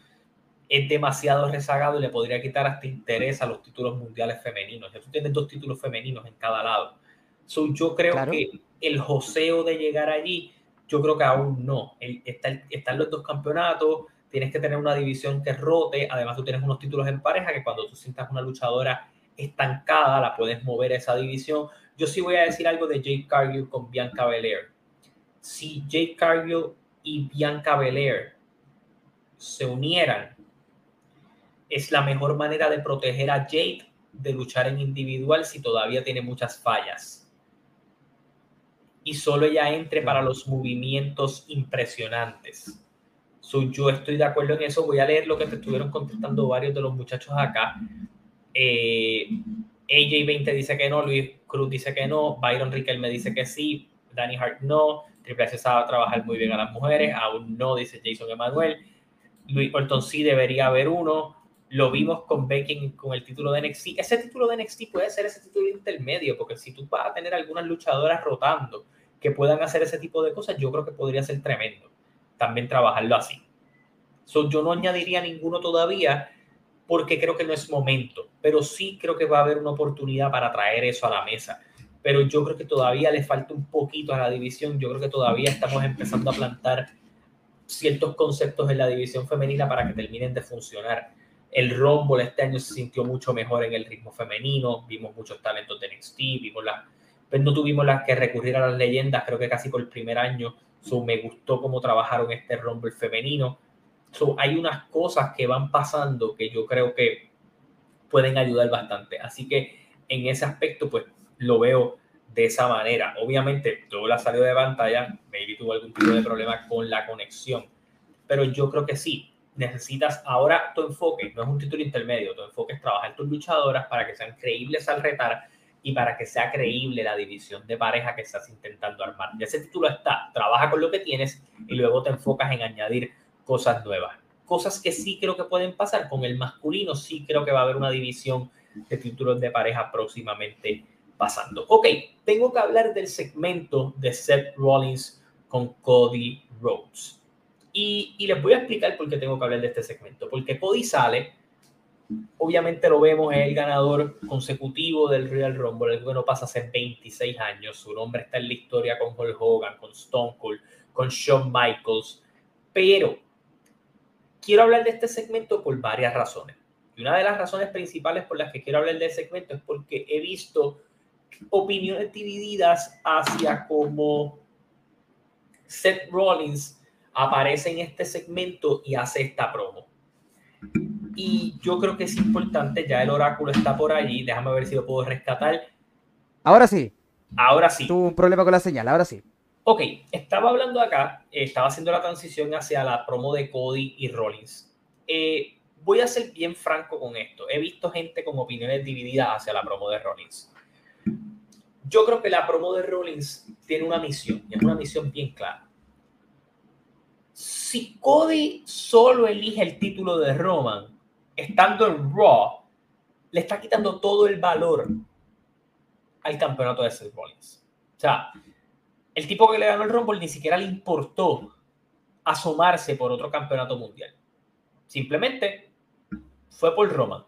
es demasiado rezagado y le podría quitar hasta interés a los títulos mundiales femeninos. Ya tú tienes dos títulos femeninos en cada lado. So, yo creo que el joseo de llegar allí, yo creo que aún no. está, están los dos campeonatos, tienes que tener una división que rote, además tú tienes unos títulos en pareja que cuando tú sientas una luchadora estancada, la puedes mover a esa división. Yo sí voy a decir algo de Jake Cargill con Bianca Belair. Si Jake Cargill y Bianca Belair se unieran, es la mejor manera de proteger a Jade de luchar en individual si todavía tiene muchas fallas. Y solo ella entre para los movimientos impresionantes. yo estoy de acuerdo en eso. Voy a leer lo que te estuvieron contestando varios de los muchachos acá. Eh, AJ20 dice que no, Luis Cruz dice que no, Byron Riquelme dice que sí, Danny Hart no, Triple H sabe trabajar muy bien a las mujeres, aún no, dice Jason Emanuel. Luis Orton sí debería haber uno, lo vimos con Becky con el título de NXT. Ese título de NXT puede ser ese título intermedio, porque si tú vas a tener algunas luchadoras rotando que puedan hacer ese tipo de cosas, yo creo que podría ser tremendo también trabajarlo así. yo no añadiría ninguno todavía porque creo que no es momento, pero sí creo que va a haber una oportunidad para traer eso a la mesa. Pero yo creo que todavía le falta un poquito a la división. Yo creo que todavía estamos empezando a plantar ciertos conceptos en la división femenina para que terminen de funcionar el Rumble este año se sintió mucho mejor en el ritmo femenino, vimos muchos talentos de NXT, vimos la, pues no tuvimos las que recurrir a las leyendas, creo que casi por el primer año. So, me gustó cómo trabajaron este Rumble femenino. So, hay unas cosas que van pasando que yo creo que pueden ayudar bastante. Así que en ese aspecto, pues lo veo de esa manera. Obviamente, todo la salió de pantalla, maybe tuvo algún tipo de problema con la conexión, pero yo creo que sí, necesitas ahora tu enfoque, no es un título intermedio, tu enfoque es trabajar tus luchadoras para que sean creíbles al retar y para que sea creíble la división de pareja que estás intentando armar. Ya ese título está, trabaja con lo que tienes y luego te enfocas en añadir cosas nuevas. Cosas que sí creo que pueden pasar con el masculino, sí creo que va a haber una división de títulos de pareja próximamente pasando. Ok, tengo que hablar del segmento de Seth Rollins con Cody Rhodes. Y, les voy a explicar por qué tengo que hablar de este segmento. Porque Cody sale, obviamente lo vemos, es el ganador consecutivo del Real Rumble, el que no pasa hace 26 años. Su nombre está en la historia con Hulk Hogan, con Stone Cold, con Shawn Michaels. Pero quiero hablar de este segmento por varias razones. Y una de las razones principales por las que quiero hablar de este segmento es porque he visto opiniones divididas hacia cómo Seth Rollins aparece en este segmento y hace esta promo. Y yo creo que es importante, ya el oráculo está por allí, déjame ver si lo puedo rescatar. Ahora sí. Ahora sí. Tuvo un problema con la señal, ahora sí. Ok, estaba hablando acá, estaba haciendo la transición hacia la promo de Cody y Rollins. Eh, voy a ser bien franco con esto. He visto gente con opiniones divididas hacia la promo de Rollins. Yo creo que la promo de Rollins tiene una misión, y es una misión bien clara si Cody solo elige el título de Roman, estando en Raw, le está quitando todo el valor al campeonato de Seth Rollins. O sea, el tipo que le ganó el Rumble ni siquiera le importó asomarse por otro campeonato mundial. Simplemente fue por Roman.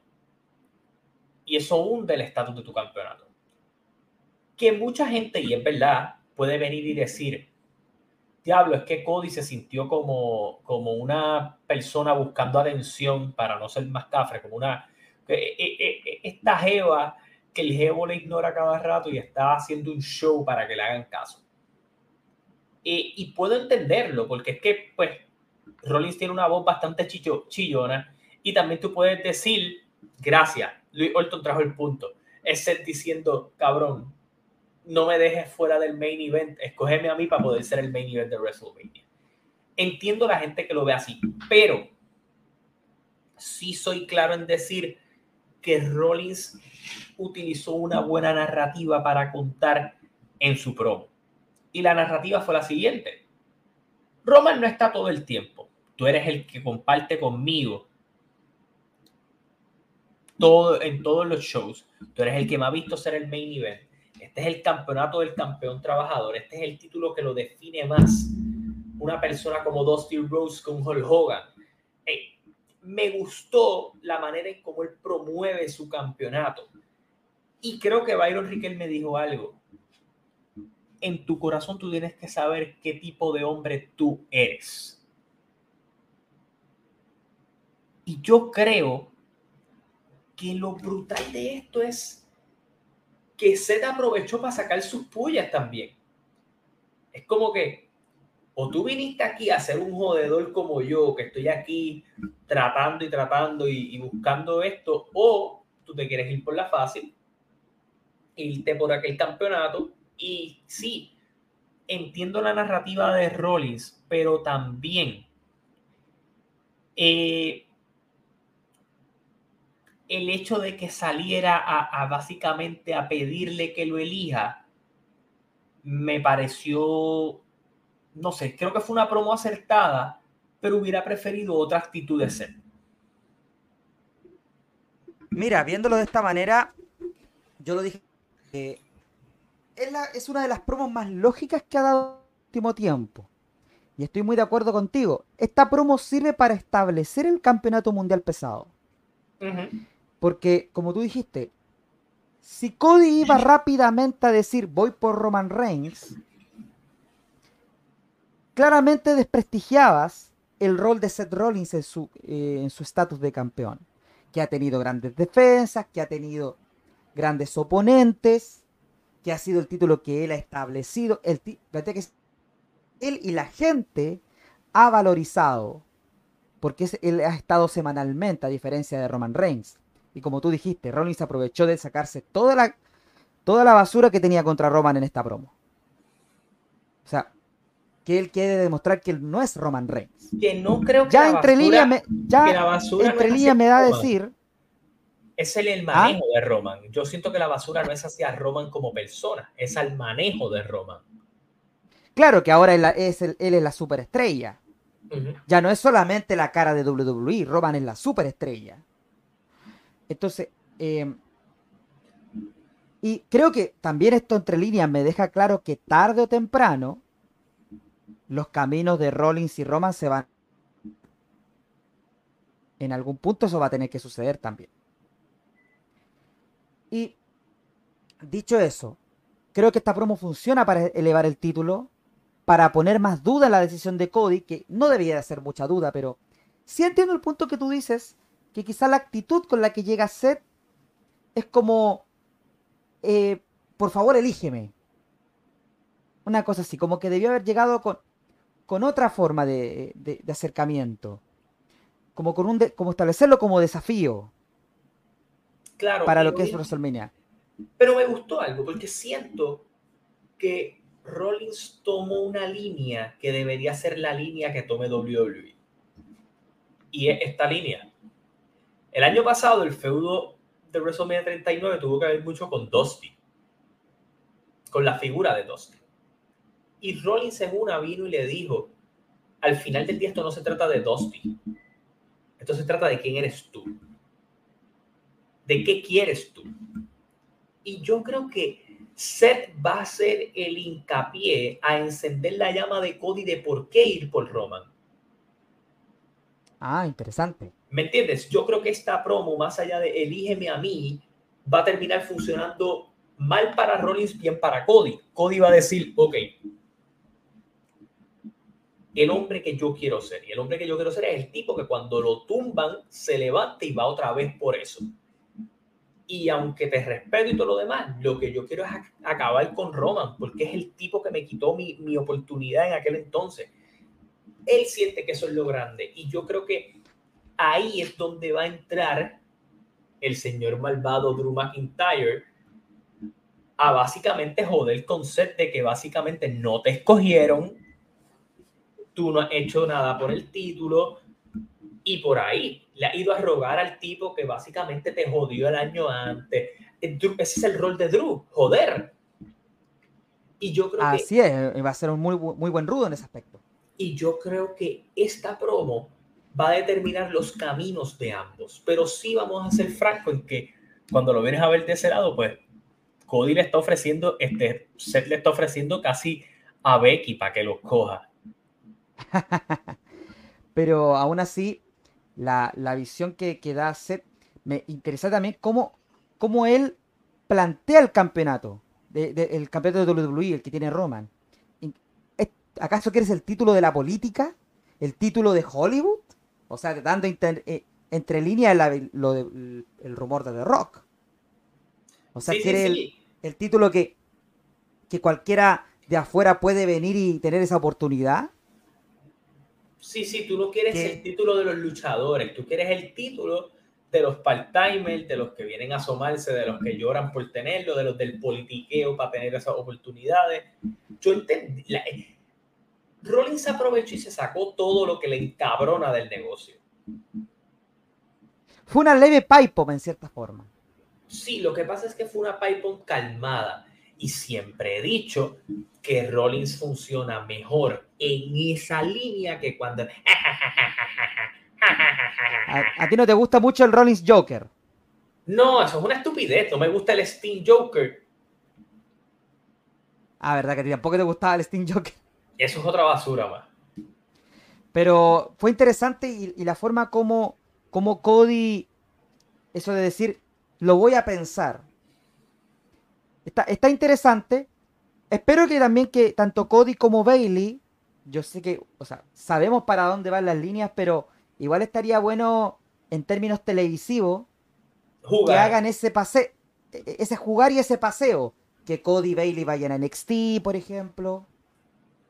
Y eso hunde el estatus de tu campeonato. Que mucha gente, y es verdad, puede venir y decir, diablo, es que Cody se sintió como, como una persona buscando atención para no ser más cafre, como una... Eh, eh, eh, esta jeva que el jevo le ignora cada rato y está haciendo un show para que le hagan caso. y puedo entenderlo, porque es que, pues, Rollins tiene una voz bastante chillo, chillona y también tú puedes decir, gracias, Luis Orton trajo el punto. Es ser diciendo, cabrón, no me dejes fuera del main event, escógeme a mí para poder ser el main event de WrestleMania. Entiendo la gente que lo ve así, pero sí soy claro en decir que Rollins utilizó una buena narrativa para contar en su promo. Y la narrativa fue la siguiente. Roman no está todo el tiempo. Tú eres el que comparte conmigo todo, en todos los shows. Tú eres el que me ha visto ser el main event este es el campeonato del campeón trabajador. Este es el título que lo define más una persona como Dusty Rose con Hulk Hogan. me gustó la manera en cómo él promueve su campeonato. Y creo que Byron Riquel me dijo algo. En tu corazón tú tienes que saber qué tipo de hombre tú eres. Y yo creo que lo brutal de esto es que Seth aprovechó para sacar sus pullas también. Es como que o tú viniste aquí a ser un jodedor como yo, que estoy aquí tratando y tratando y, buscando esto, o tú te quieres ir por la fácil, irte por aquel campeonato. Y sí, entiendo la narrativa de Rollins, pero también eh, el hecho de que saliera a, básicamente a pedirle que lo elija, me pareció no sé, creo que fue una promo acertada, pero hubiera preferido otra actitud de ser. Mira, viéndolo de esta manera, yo lo dije, es, es una de las promos más lógicas que ha dado el último tiempo. Y estoy muy de acuerdo contigo. Esta promo sirve para establecer el campeonato mundial pesado. Porque, como tú dijiste, si Cody iba rápidamente a decir voy por Roman Reigns, claramente desprestigiabas el rol de Seth Rollins en su eh, en su estatus de campeón, que ha tenido grandes defensas, que ha tenido grandes oponentes, que ha sido el título que él ha establecido, el él y la gente ha valorizado, porque él ha estado semanalmente a diferencia de Roman Reigns. Y como tú dijiste, Rollins aprovechó de sacarse toda la, toda la basura que tenía contra Roman en esta promo. O sea, que él quiere demostrar que él no es Roman Reigns. Que no creo que ya la entre líneas me, ya entre líneas me da a decir es el, el manejo ¿Ah? de Roman. Yo siento que la basura no es hacia Roman como persona, es al manejo de Roman. Claro que ahora él es, él es la superestrella. Ya no es solamente la cara de WWE, Roman es la superestrella. Entonces, eh, y creo que también esto entre líneas me deja claro que tarde o temprano los caminos de Rollins y Roman se van. En algún punto eso va a tener que suceder también. Y dicho eso, creo que esta promo funciona para elevar el título, para poner más duda en la decisión de Cody, que no debía de ser mucha duda, pero sí entiendo el punto que tú dices, que quizá la actitud con la que llega Seth es como, eh, por favor, elígeme. Una cosa así, como que debió haber llegado con, con otra forma de, acercamiento. Como, con un como establecerlo como desafío. Claro. Para lo que es WrestleMania. Pero me gustó algo, porque siento que Rollins tomó una línea que debería ser la línea que tome WWE. Y es esta línea. El año pasado, el feudo de WrestleMania 39 tuvo que ver mucho con Dusty. Con la figura de Dusty. Y Rollins en una vino y le dijo, al final del día esto no se trata de Dusty. Esto se trata de quién eres tú. De qué quieres tú. Y yo creo que Seth va a ser el hincapié a encender la llama de Cody de por qué ir por Roman. Ah, interesante. ¿Me entiendes? Yo creo que esta promo, más allá de elígeme a mí, va a terminar funcionando mal para Rollins, bien para Cody. Cody va a decir, ok, el hombre que yo quiero ser. Y el hombre que yo quiero ser es el tipo que cuando lo tumban se levanta y va otra vez por eso. Y aunque te respeto y todo lo demás, lo que yo quiero es acabar con Roman, porque es el tipo que me quitó mi, mi oportunidad en aquel entonces. Él siente que eso es lo grande. Y yo creo que ahí es donde va a entrar el señor malvado Drew McIntyre a básicamente joder el concepto de que básicamente no te escogieron, tú no has hecho nada por el título y por ahí le ha ido a rogar al tipo que básicamente te jodió el año antes. Ese es el rol de Drew, joder. Y yo creo Así es, va a ser un muy, muy buen rudo en ese aspecto. Y yo creo que esta promo va a determinar los caminos de ambos. Pero sí vamos a ser francos en que cuando lo vienes a ver de ese lado, pues Cody le está ofreciendo, este, Seth le está ofreciendo casi a Becky para que los coja. Pero aún así, la, visión que, que, da Seth. Me interesa también cómo, cómo él plantea el campeonato. el campeonato de WWE, el que tiene Roman. ¿Acaso quieres el título de la política? ¿El título de Hollywood? O sea, dando eh, entre líneas el rumor de The Rock. O sea, quiere El, título que, que cualquiera de afuera puede venir y tener esa oportunidad. Sí, sí, tú no quieres el título de los luchadores, tú quieres el título de los part-timers, de los que vienen a asomarse, de los que lloran por tenerlo, de los del politiqueo para tener esas oportunidades. Yo entendí, Rollins aprovechó y se sacó todo lo que le encabrona del negocio. Fue una leve pipe en cierta forma. Sí, lo que pasa es que fue una pipe calmada. Y siempre he dicho que Rollins funciona mejor en esa línea que cuando... ¿A, ti no te gusta mucho el Rollins Joker? No, eso es una estupidez. No me gusta el Steam Joker. Ah, ¿verdad? Que tampoco te gustaba el Steam Joker. Eso es otra basura más. Pero fue interesante y, la forma como, como Cody, eso de decir, lo voy a pensar. Está, está interesante. Espero que también que tanto Cody como Bailey, yo sé que, o sea, sabemos para dónde van las líneas, pero igual estaría bueno en términos televisivos que hagan ese paseo, e, ese jugar y ese paseo. Que Cody y Bailey vayan a NXT, por ejemplo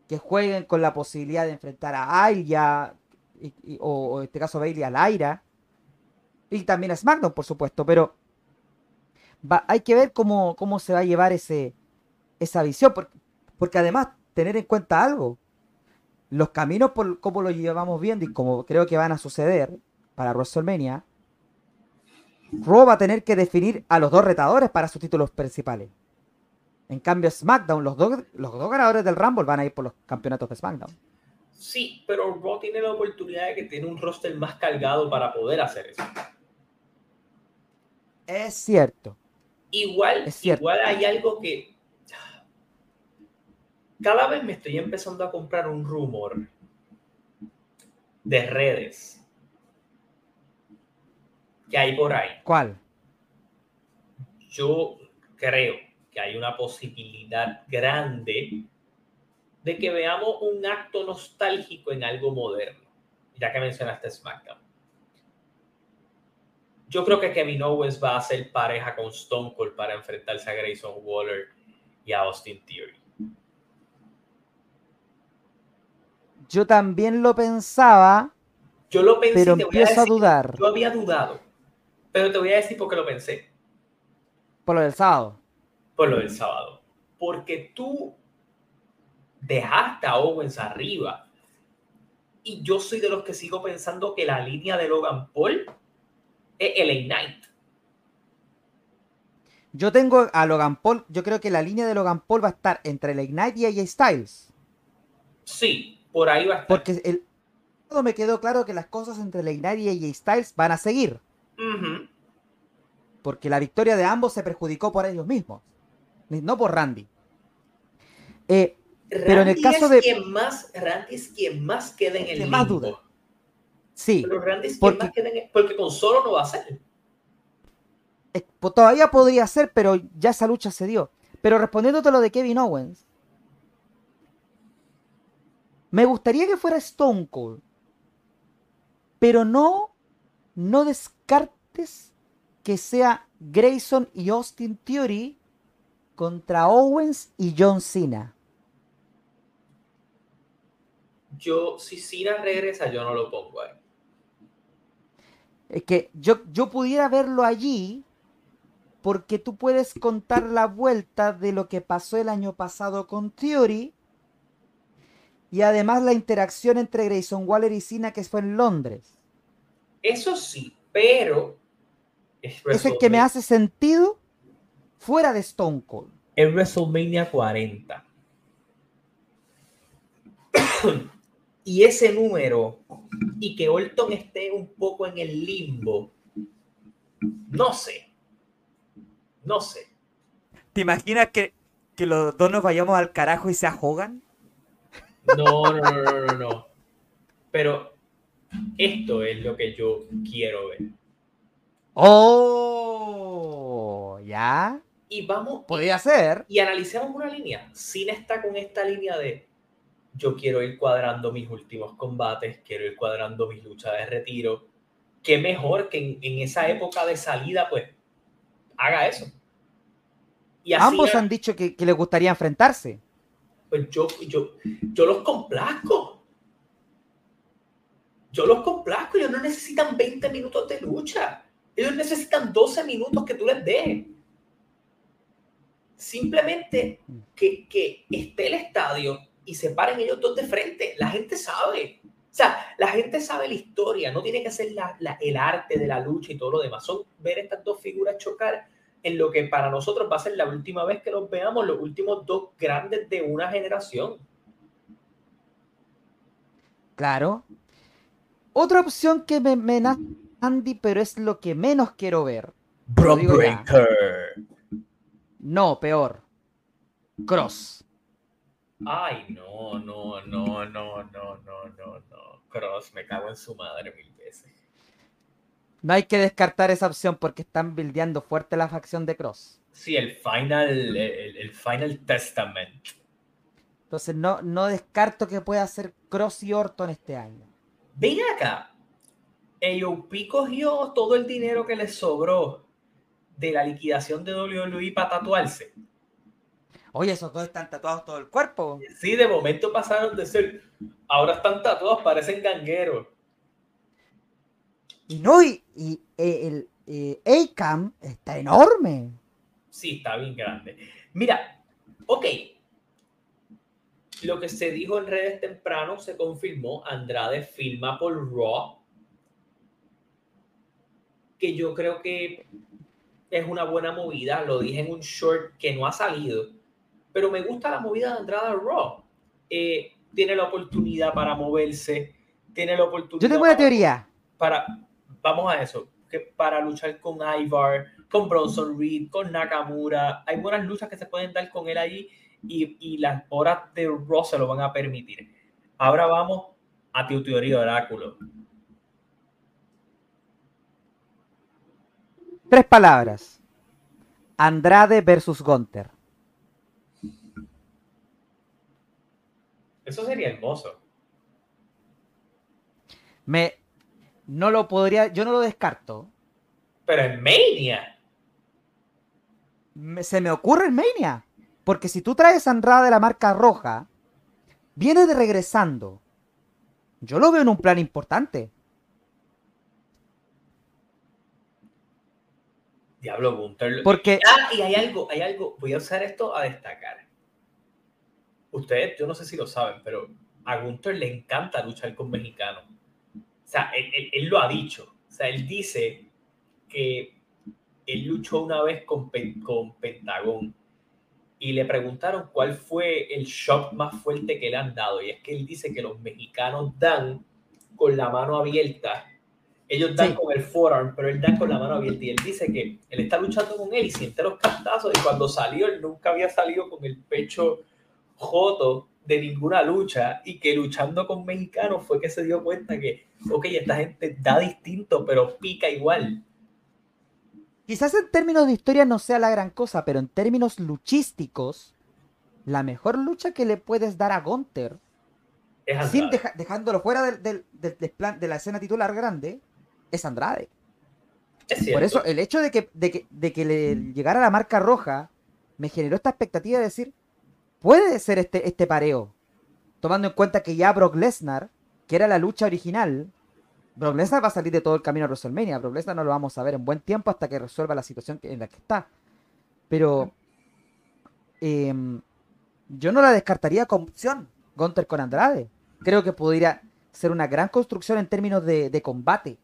que jueguen con la posibilidad de enfrentar a Aya, o, en este caso Bailey a Lyra, y también a SmackDown, por supuesto, pero hay que ver cómo, cómo se va a llevar ese, esa visión, porque, además, tener en cuenta algo, los caminos por cómo lo llevamos viendo y como creo que van a suceder para WrestleMania, Raw va a tener que definir a los dos retadores para sus títulos principales. En cambio, SmackDown, los dos, los dos ganadores del Rumble van a ir por los campeonatos de SmackDown. Sí, pero Raw tiene la oportunidad de que tiene un roster más cargado para poder hacer eso. Es cierto. Igual, igual hay algo que cada vez me estoy empezando a comprar un rumor de redes que hay por ahí. ¿Cuál? Yo creo hay una posibilidad grande de que veamos un acto nostálgico en algo moderno, ya que mencionaste SmackDown. Yo creo que Kevin Owens va a ser pareja con Stone Cold para enfrentarse a Grayson Waller y a Austin Theory. Yo también lo pensaba. Yo lo pensé, pero empiezo a, dudar. Yo había dudado, pero te voy a decir por qué lo pensé. Por lo del sábado por lo del sábado. Porque tú dejaste a Owens arriba. Y yo soy de los que sigo pensando que la línea de Logan Paul es el Knight. Yo tengo a Logan Paul, yo creo que la línea de Logan Paul va a estar entre el Knight y AJ Styles. Sí, por ahí va a estar. Porque el, me quedó claro que las cosas entre el Knight y AJ Styles van a seguir. Porque la victoria de ambos se perjudicó por ellos mismos no por Randy. Eh, pero en el caso es de. Quien más, Randy es quien más queda en el más duda. Sí. Pero Randy es porque, quien más queda en el, porque con solo no va a ser. Eh, pues todavía podría ser, pero ya esa lucha se dio. Pero respondiéndote lo de Kevin Owens, me gustaría que fuera Stone Cold, pero no, no descartes que sea Grayson y Austin Theory contra Owens y John Cena. Yo, si Cena regresa, yo no lo pongo ahí. Es que yo, yo pudiera verlo allí porque tú puedes contar la vuelta de lo que pasó el año pasado con Theory y además la interacción entre Grayson Waller y Cena que fue en Londres. Eso sí, pero... Es, el que me hace sentido fuera de Stone Cold. En WrestleMania 40. y ese número, y que Orton esté un poco en el limbo, no sé. No sé. ¿Te imaginas que, que los dos nos vayamos al carajo y se ahogan? No, no, no, no, no, no. Pero Esto es lo que yo quiero ver. Oh, ya. Y vamos. Podría ser. Y analicemos una línea. Sin está con esta línea de yo quiero ir cuadrando mis últimos combates, quiero ir cuadrando mis luchas de retiro. Qué mejor que en, esa época de salida, pues, haga eso. Y Ambos han dicho que, que les gustaría enfrentarse. Pues yo, yo, yo los complazco. Yo los complazco. Ellos no necesitan 20 minutos de lucha. Ellos necesitan 12 minutos que tú les des. Simplemente que, que esté el estadio y se paren ellos dos de frente. La gente sabe. O sea, la gente sabe la historia. No tiene que ser la, el arte de la lucha y todo lo demás. Son ver estas dos figuras chocar en lo que para nosotros va a ser la última vez que los veamos, los últimos dos grandes de una generación. Claro. Otra opción que me, me Andy, pero es lo que menos quiero ver. Bro No, peor. Cross. Ay, no, no, no, no, no, no, no, no. Cross, me cago en su madre mil veces. No hay que descartar esa opción porque están bildeando fuerte la facción de Cross. Sí, el Final, el, Final Testament. Entonces no, no descarto que pueda ser Cross y Orton este año. Ven acá. AOP cogió todo el dinero que le sobró de la liquidación de WWE para tatuarse. Oye, esos dos están tatuados todo el cuerpo. Sí, de momento pasaron de ser. Ahora están tatuados, parecen gangueros. Y no, y, eh, el eh, A-Cam está enorme. Sí, está bien grande. Mira, ok. Lo que se dijo en redes temprano se confirmó. Andrade filma por Raw. Que yo creo que es una buena movida. Lo dije en un short que no ha salido. Pero me gusta la movida de Andrade Raw. Eh, tiene la oportunidad para moverse. Tiene la oportunidad. Yo tengo una teoría. Para, vamos a eso, que para luchar con Ivar, con Bronson Reed, con Nakamura, hay buenas luchas que se pueden dar con él allí y, las horas de Raw se lo van a permitir. Ahora vamos a tu teoría oráculo. Tres palabras. Andrade versus Gunter. Eso sería hermoso. Me, no lo podría, yo no lo descarto. Pero en Mania. se me ocurre en Mania. Porque si tú traes a Andrade de la marca roja, viene de regresando. Yo lo veo en un plan importante. Diablo Gunter. Porque... Ah, y hay algo, hay algo, voy a usar esto a destacar. Ustedes, yo no sé si lo saben, pero a Gunter le encanta luchar con mexicanos. O sea, él, lo ha dicho. O sea, él dice que él luchó una vez con, con Pentagón y le preguntaron cuál fue el shock más fuerte que le han dado. Y es que él dice que los mexicanos dan con la mano abierta. Ellos dan con el forearm, pero él da con la mano abierta. Y él dice que él está luchando con él y siente los cantazos. Y cuando salió, él nunca había salido con el pecho joto de ninguna lucha y que luchando con mexicanos fue que se dio cuenta que, ok, esta gente da distinto, pero pica igual. Quizás en términos de historia no sea la gran cosa, pero en términos luchísticos, la mejor lucha que le puedes dar a Gunter, sin dejándolo fuera del, plan, de la escena titular grande, es Andrade. Por eso el hecho de que, de que, de que le llegara la marca roja me generó esta expectativa de decir, puede ser este, este pareo. Tomando en cuenta que ya Brock Lesnar, que era la lucha original, Brock Lesnar va a salir de todo el camino a WrestleMania. Brock Lesnar no lo vamos a ver en buen tiempo hasta que resuelva la situación en la que está. Pero em, yo no la descartaría como opción, Gunter con Andrade. Creo que podría ser una gran construcción en términos de, combate.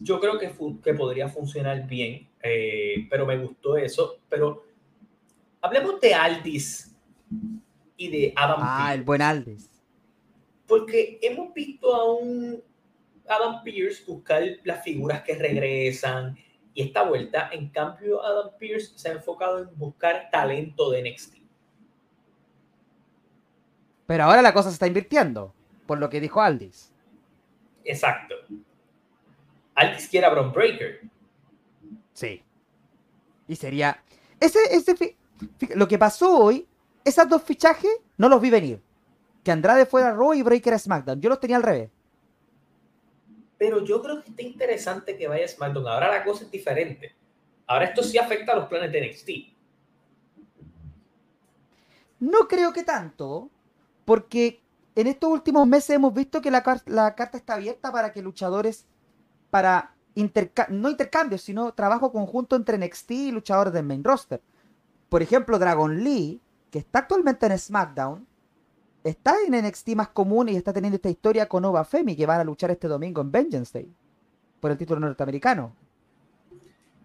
Yo creo que, que podría funcionar bien, eh, pero me gustó eso. Pero Hablemos de Aldis y de Adam Ah, el buen Aldis. Porque hemos visto a un Adam Pierce buscar las figuras que regresan y esta vuelta, en cambio, Adam Pierce se ha enfocado en buscar talento de NXT. Pero ahora la cosa se está invirtiendo, por lo que dijo Aldis. Exacto. Aldis quiere a Bron Breaker. Sí. Y sería. Ese, ese, lo que pasó hoy, esos dos fichajes no los vi venir. Que Andrade fuera Raw y Breaker a SmackDown. Yo los tenía al revés. Pero yo creo que está interesante que vaya a SmackDown. Ahora la cosa es diferente. Ahora esto sí afecta a los planes de NXT. No creo que tanto, porque en estos últimos meses hemos visto que la, la carta está abierta para que luchadores, para no intercambios, sino trabajo conjunto entre NXT y luchadores del main roster. Por ejemplo, Dragon Lee, que está actualmente en SmackDown, está en NXT más común y está teniendo esta historia con Nova Femi, que van a luchar este domingo en Vengeance Day por el título norteamericano.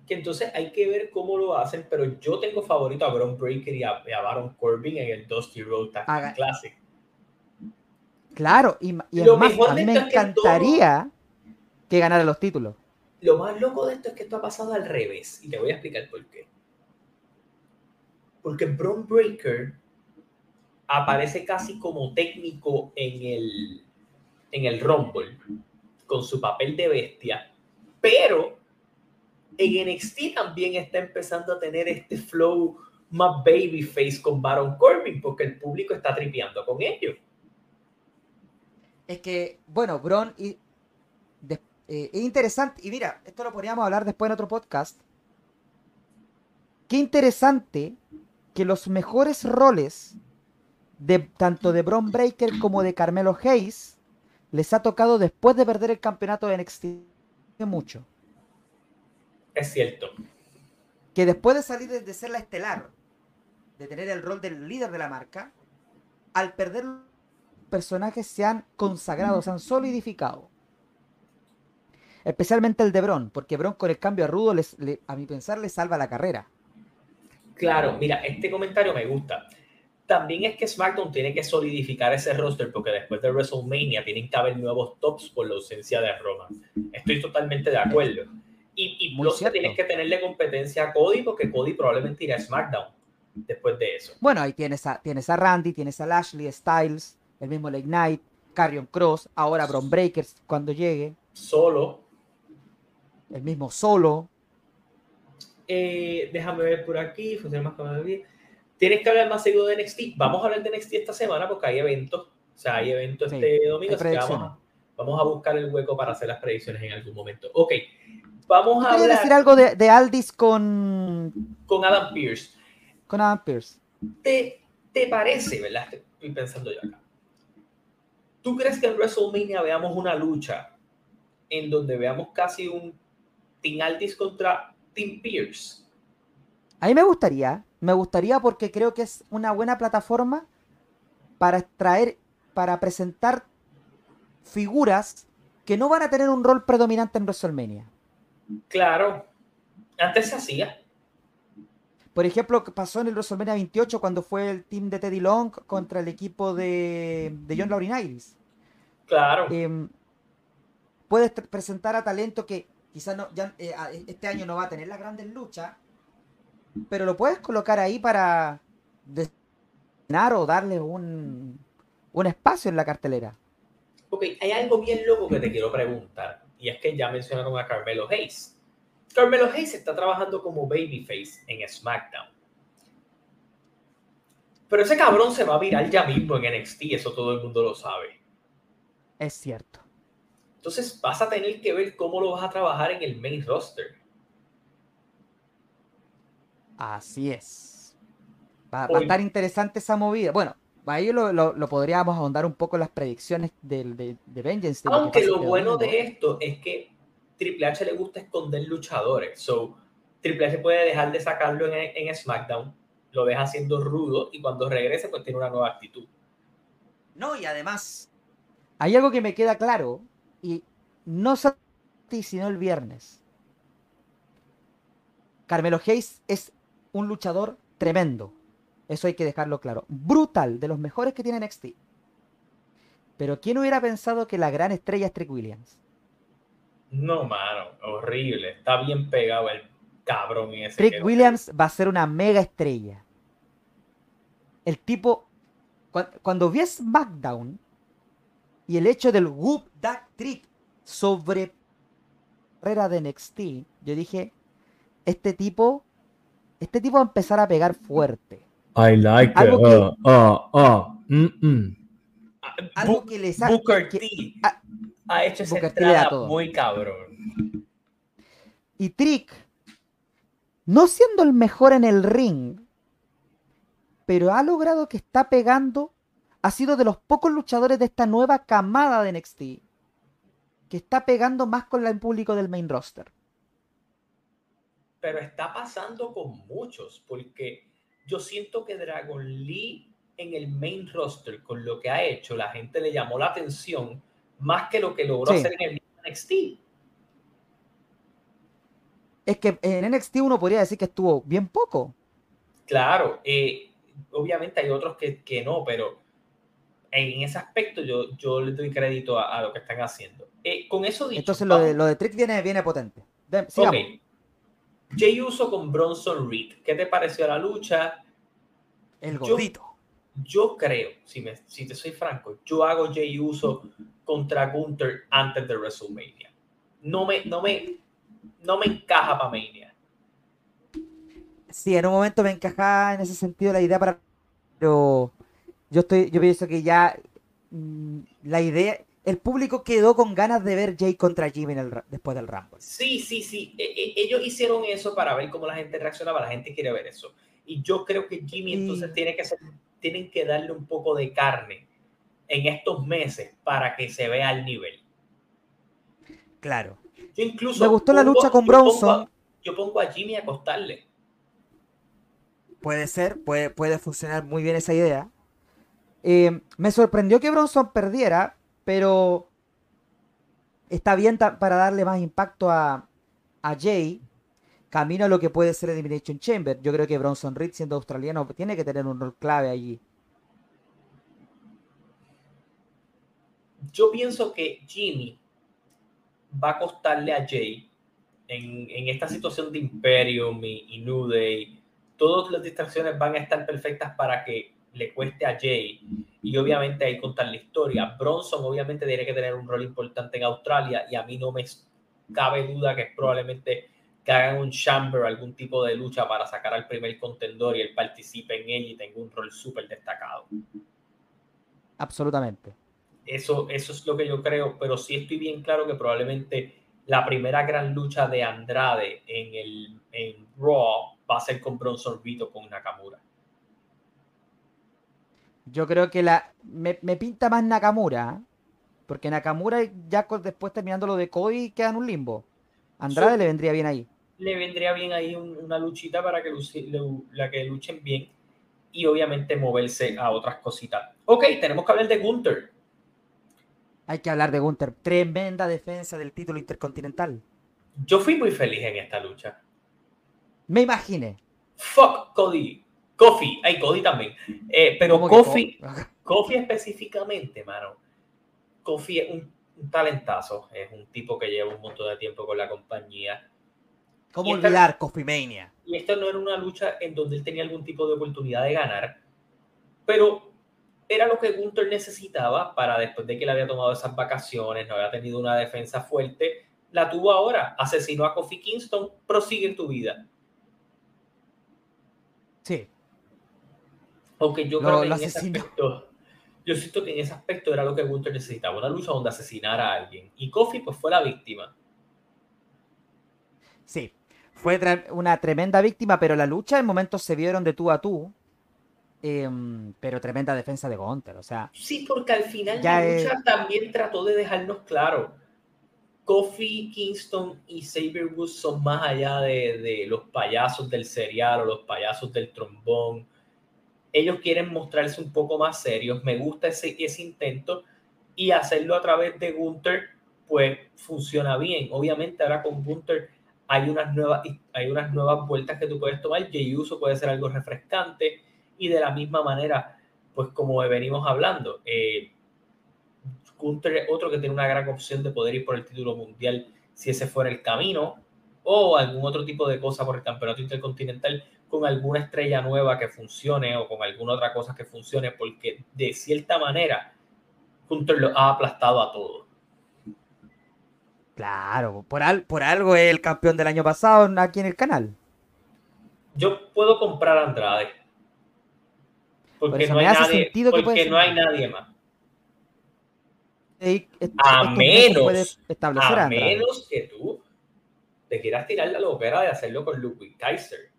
Que entonces hay que ver cómo lo hacen, pero yo tengo favorito a Bron Breaker y a, Baron Corbin en el Dusty Road Tag Classic. Claro, y, y lo más, a mí me encantaría que, ganara los títulos. Lo más loco de esto es que esto ha pasado al revés, y te voy a explicar por qué. Porque Bron Breaker aparece casi como técnico en el, en el Rumble, con su papel de bestia, pero en NXT también está empezando a tener este flow más babyface con Baron Corbin, porque el público está tripeando con ellos. Es que, bueno, Bron y, eh, es interesante, y mira, esto lo podríamos hablar después en otro podcast. Qué interesante que los mejores roles de tanto de Bron Breaker como de Carmelo Hayes les ha tocado después de perder el campeonato de NXT mucho. Es cierto. Que después de salir de, ser la estelar, de tener el rol del líder de la marca, al perder personajes se han consagrado, se han solidificado. Especialmente el de Bron, porque Bron con el cambio a Rudo, les, a mi pensar, le salva la carrera. Claro, mira, este comentario me gusta. También es que SmackDown tiene que solidificar ese roster porque después de WrestleMania tienen que haber nuevos tops por la ausencia de Roman. Estoy totalmente de acuerdo. Y, y plus tienes que tenerle competencia a Cody porque Cody probablemente irá a SmackDown después de eso. Bueno, ahí tienes a, tienes a Randy, tienes a Lashley, Styles, el mismo Late Knight, Carrion Cross, ahora Bron Breakers cuando llegue. Solo. El mismo solo. Eh, déjame ver por aquí, funciona más Tienes que hablar más seguido de NXT. Vamos a hablar de NXT esta semana porque hay eventos. O sea, hay eventos este domingo. vamos, a buscar el hueco para hacer las predicciones en algún momento. Ok. Vamos a hablar. decir algo de, Aldis con. Con Adam Pierce. Con Adam Pierce. ¿Te, te parece, verdad? Estoy pensando yo acá. ¿Tú crees que en WrestleMania veamos una lucha en donde veamos casi un Team Aldis contra Team Pierce? A mí me gustaría, me gustaría porque creo que es una buena plataforma para traer, para presentar figuras que no van a tener un rol predominante en WrestleMania. Claro, antes se hacía. Por ejemplo, pasó en el WrestleMania 28 cuando fue el team de Teddy Long contra el equipo de, de John Laurinaitis. Claro. Em, puedes presentar a talento que quizás no, ya, eh, este año no va a tener las grandes luchas, pero lo puedes colocar ahí para destinar o darle un, un espacio en la cartelera. Ok, hay algo bien loco que te quiero preguntar, y es que ya mencionaron a Carmelo Hayes. Carmelo Hayes está trabajando como babyface en SmackDown. Pero ese cabrón se va a virar ya mismo en NXT, eso todo el mundo lo sabe. Es cierto. Entonces vas a tener que ver cómo lo vas a trabajar en el main roster. Así es. Va, a estar interesante esa movida. Bueno, ahí lo, lo, podríamos ahondar un poco en las predicciones de, de, de Vengeance. Aunque lo bueno de esto es que Triple H le gusta esconder luchadores. So, Triple H puede dejar de sacarlo en, en SmackDown, lo deja siendo rudo y cuando regrese, pues tiene una nueva actitud. No, y además, hay algo que me queda claro, y no solo sino el viernes. Carmelo Hayes es un luchador tremendo. Eso hay que dejarlo claro. Brutal, de los mejores que tiene NXT. Pero ¿quién hubiera pensado que la gran estrella es Trick Williams? No, mano, horrible. Está bien pegado el cabrón ese. Trick Williams va a ser una mega estrella. El tipo, cuando, vi SmackDown y el hecho del Whoop That Trick sobre carrera de NXT, yo dije, este tipo, este tipo va a empezar a pegar fuerte. I like algo it. Que, uh, uh, uh, mm, mm. Algo que les ha, Booker T ha hecho esa entrada muy cabrón. Y Trick, no siendo el mejor en el ring, pero ha logrado que está pegando, ha sido de los pocos luchadores de esta nueva camada de NXT que está pegando más con el público del main roster. Pero está pasando con muchos, porque yo siento que Dragon Lee en el main roster, con lo que ha hecho, la gente le llamó la atención más que lo que logró hacer en el NXT. Es que en NXT uno podría decir que estuvo bien poco. Claro, eh, obviamente hay otros que, que, no, pero en ese aspecto yo, yo le doy crédito a, lo que están haciendo. Eh, con eso dicho, Entonces lo de, lo de Trick viene, viene potente. ok. Jay Uso con Bronson Reed. ¿Qué te pareció la lucha? El gordito. Yo, creo, si, me, si te soy franco, yo hago Jay Uso contra Gunther antes de WrestleMania. No me, no me, no me encaja para Mania. Sí, en un momento me encajaba en ese sentido la idea para. Pero yo estoy, yo pienso que ya mm, la idea, el público quedó con ganas de ver Jay contra Jimmy en el, después del Rumble. Sí, sí, sí. E, e, ellos hicieron eso para ver cómo la gente reaccionaba. La gente quiere ver eso. Y yo creo que Jimmy entonces tiene que ser, tienen que darle un poco de carne en estos meses para que se vea el nivel. Claro. Yo incluso me gustó la lucha con Bronson. Yo pongo, a, Jimmy a acostarle. Puede ser, puede, puede funcionar muy bien esa idea. Eh, me sorprendió que Bronson perdiera, pero está bien para darle más impacto a, Jay. Camino a lo que puede ser Elimination Chamber. Yo creo que Bronson Reed, siendo australiano, tiene que tener un rol clave allí. Yo pienso que Jimmy va a costarle a Jay en, en esta situación de Imperium y, y New Day. Todas las distracciones van a estar perfectas para que le cueste a Jay y obviamente hay contar la historia. Bronson obviamente tiene que tener un rol importante en Australia y a mí no me cabe duda que probablemente que hagan un chamber, algún tipo de lucha para sacar al primer contendor y él participe en él y tenga un rol súper destacado. Absolutamente. Eso, eso es lo que yo creo, pero sí estoy bien claro que probablemente la primera gran lucha de Andrade en el en Raw va a ser con Bronson Vito con Nakamura. Yo creo que la me, pinta más Nakamura, porque Nakamura ya después terminando lo de Cody queda en un limbo. Andrade le vendría bien ahí. Le vendría bien ahí una luchita para que la que luchen bien y obviamente moverse a otras cositas. Ok, tenemos que hablar de Gunther. Hay que hablar de Gunther. Tremenda defensa del título intercontinental. Yo fui muy feliz en esta lucha. Me imaginé. Fuck Cody. Kofi, hay Cody también. Eh, pero Kofi, Kofi específicamente, mano. Kofi es un, talentazo, es un tipo que lleva un montón de tiempo con la compañía. ¿Cómo olvidar Kofi Mania? Y esto no era una lucha en donde él tenía algún tipo de oportunidad de ganar, pero era lo que Gunther necesitaba para después de que le había tomado esas vacaciones, no había tenido una defensa fuerte, la tuvo ahora, asesinó a Kofi Kingston, prosigue en tu vida. Sí, aunque yo creo que en ese aspecto, yo siento que en ese aspecto era lo que Gunther necesitaba, una lucha donde asesinara a alguien. Y Kofi pues fue la víctima. Sí, fue una tremenda víctima, pero la lucha en momentos se vieron de tú a tú. Em, pero tremenda defensa de Gunther, o sea. Sí, porque al final la lucha también trató de dejarnos claro. Kofi, Kingston y Saber Woods son más allá de, de los payasos del serial o los payasos del trombón ellos quieren mostrarse un poco más serios. Me gusta ese, ese intento y hacerlo a través de Gunther, pues funciona bien. Obviamente ahora con Gunther hay unas nuevas, hay unas nuevas vueltas que tú puedes tomar. Jey Uso puede ser algo refrescante y de la misma manera, pues como venimos hablando, eh, Gunther es otro que tiene una gran opción de poder ir por el título mundial si ese fuera el camino o algún otro tipo de cosa por el campeonato intercontinental con alguna estrella nueva que funcione o con alguna otra cosa que funcione, porque de cierta manera Hunter lo ha aplastado a todos. Claro, por, por algo es el campeón del año pasado aquí en el canal. Yo puedo comprar a Andrade. Porque, no hay, nadie, porque no hay nadie más. a menos, a, menos que tú te quieras tirar la locura de hacerlo con Ludwig Kaiser.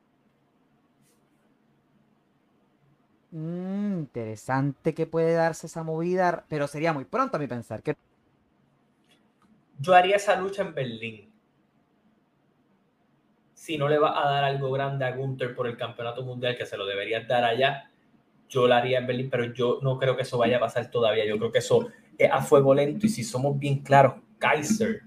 Mm, interesante que puede darse esa movida, pero sería muy pronto a mi pensar. Que... Yo haría esa lucha en Berlín. Si no le va a dar algo grande a Gunther por el campeonato mundial, que se lo deberías dar allá, yo lo haría en Berlín, pero yo no creo que eso vaya a pasar todavía. Yo creo que eso es a fuego lento y si somos bien claros, Kaiser,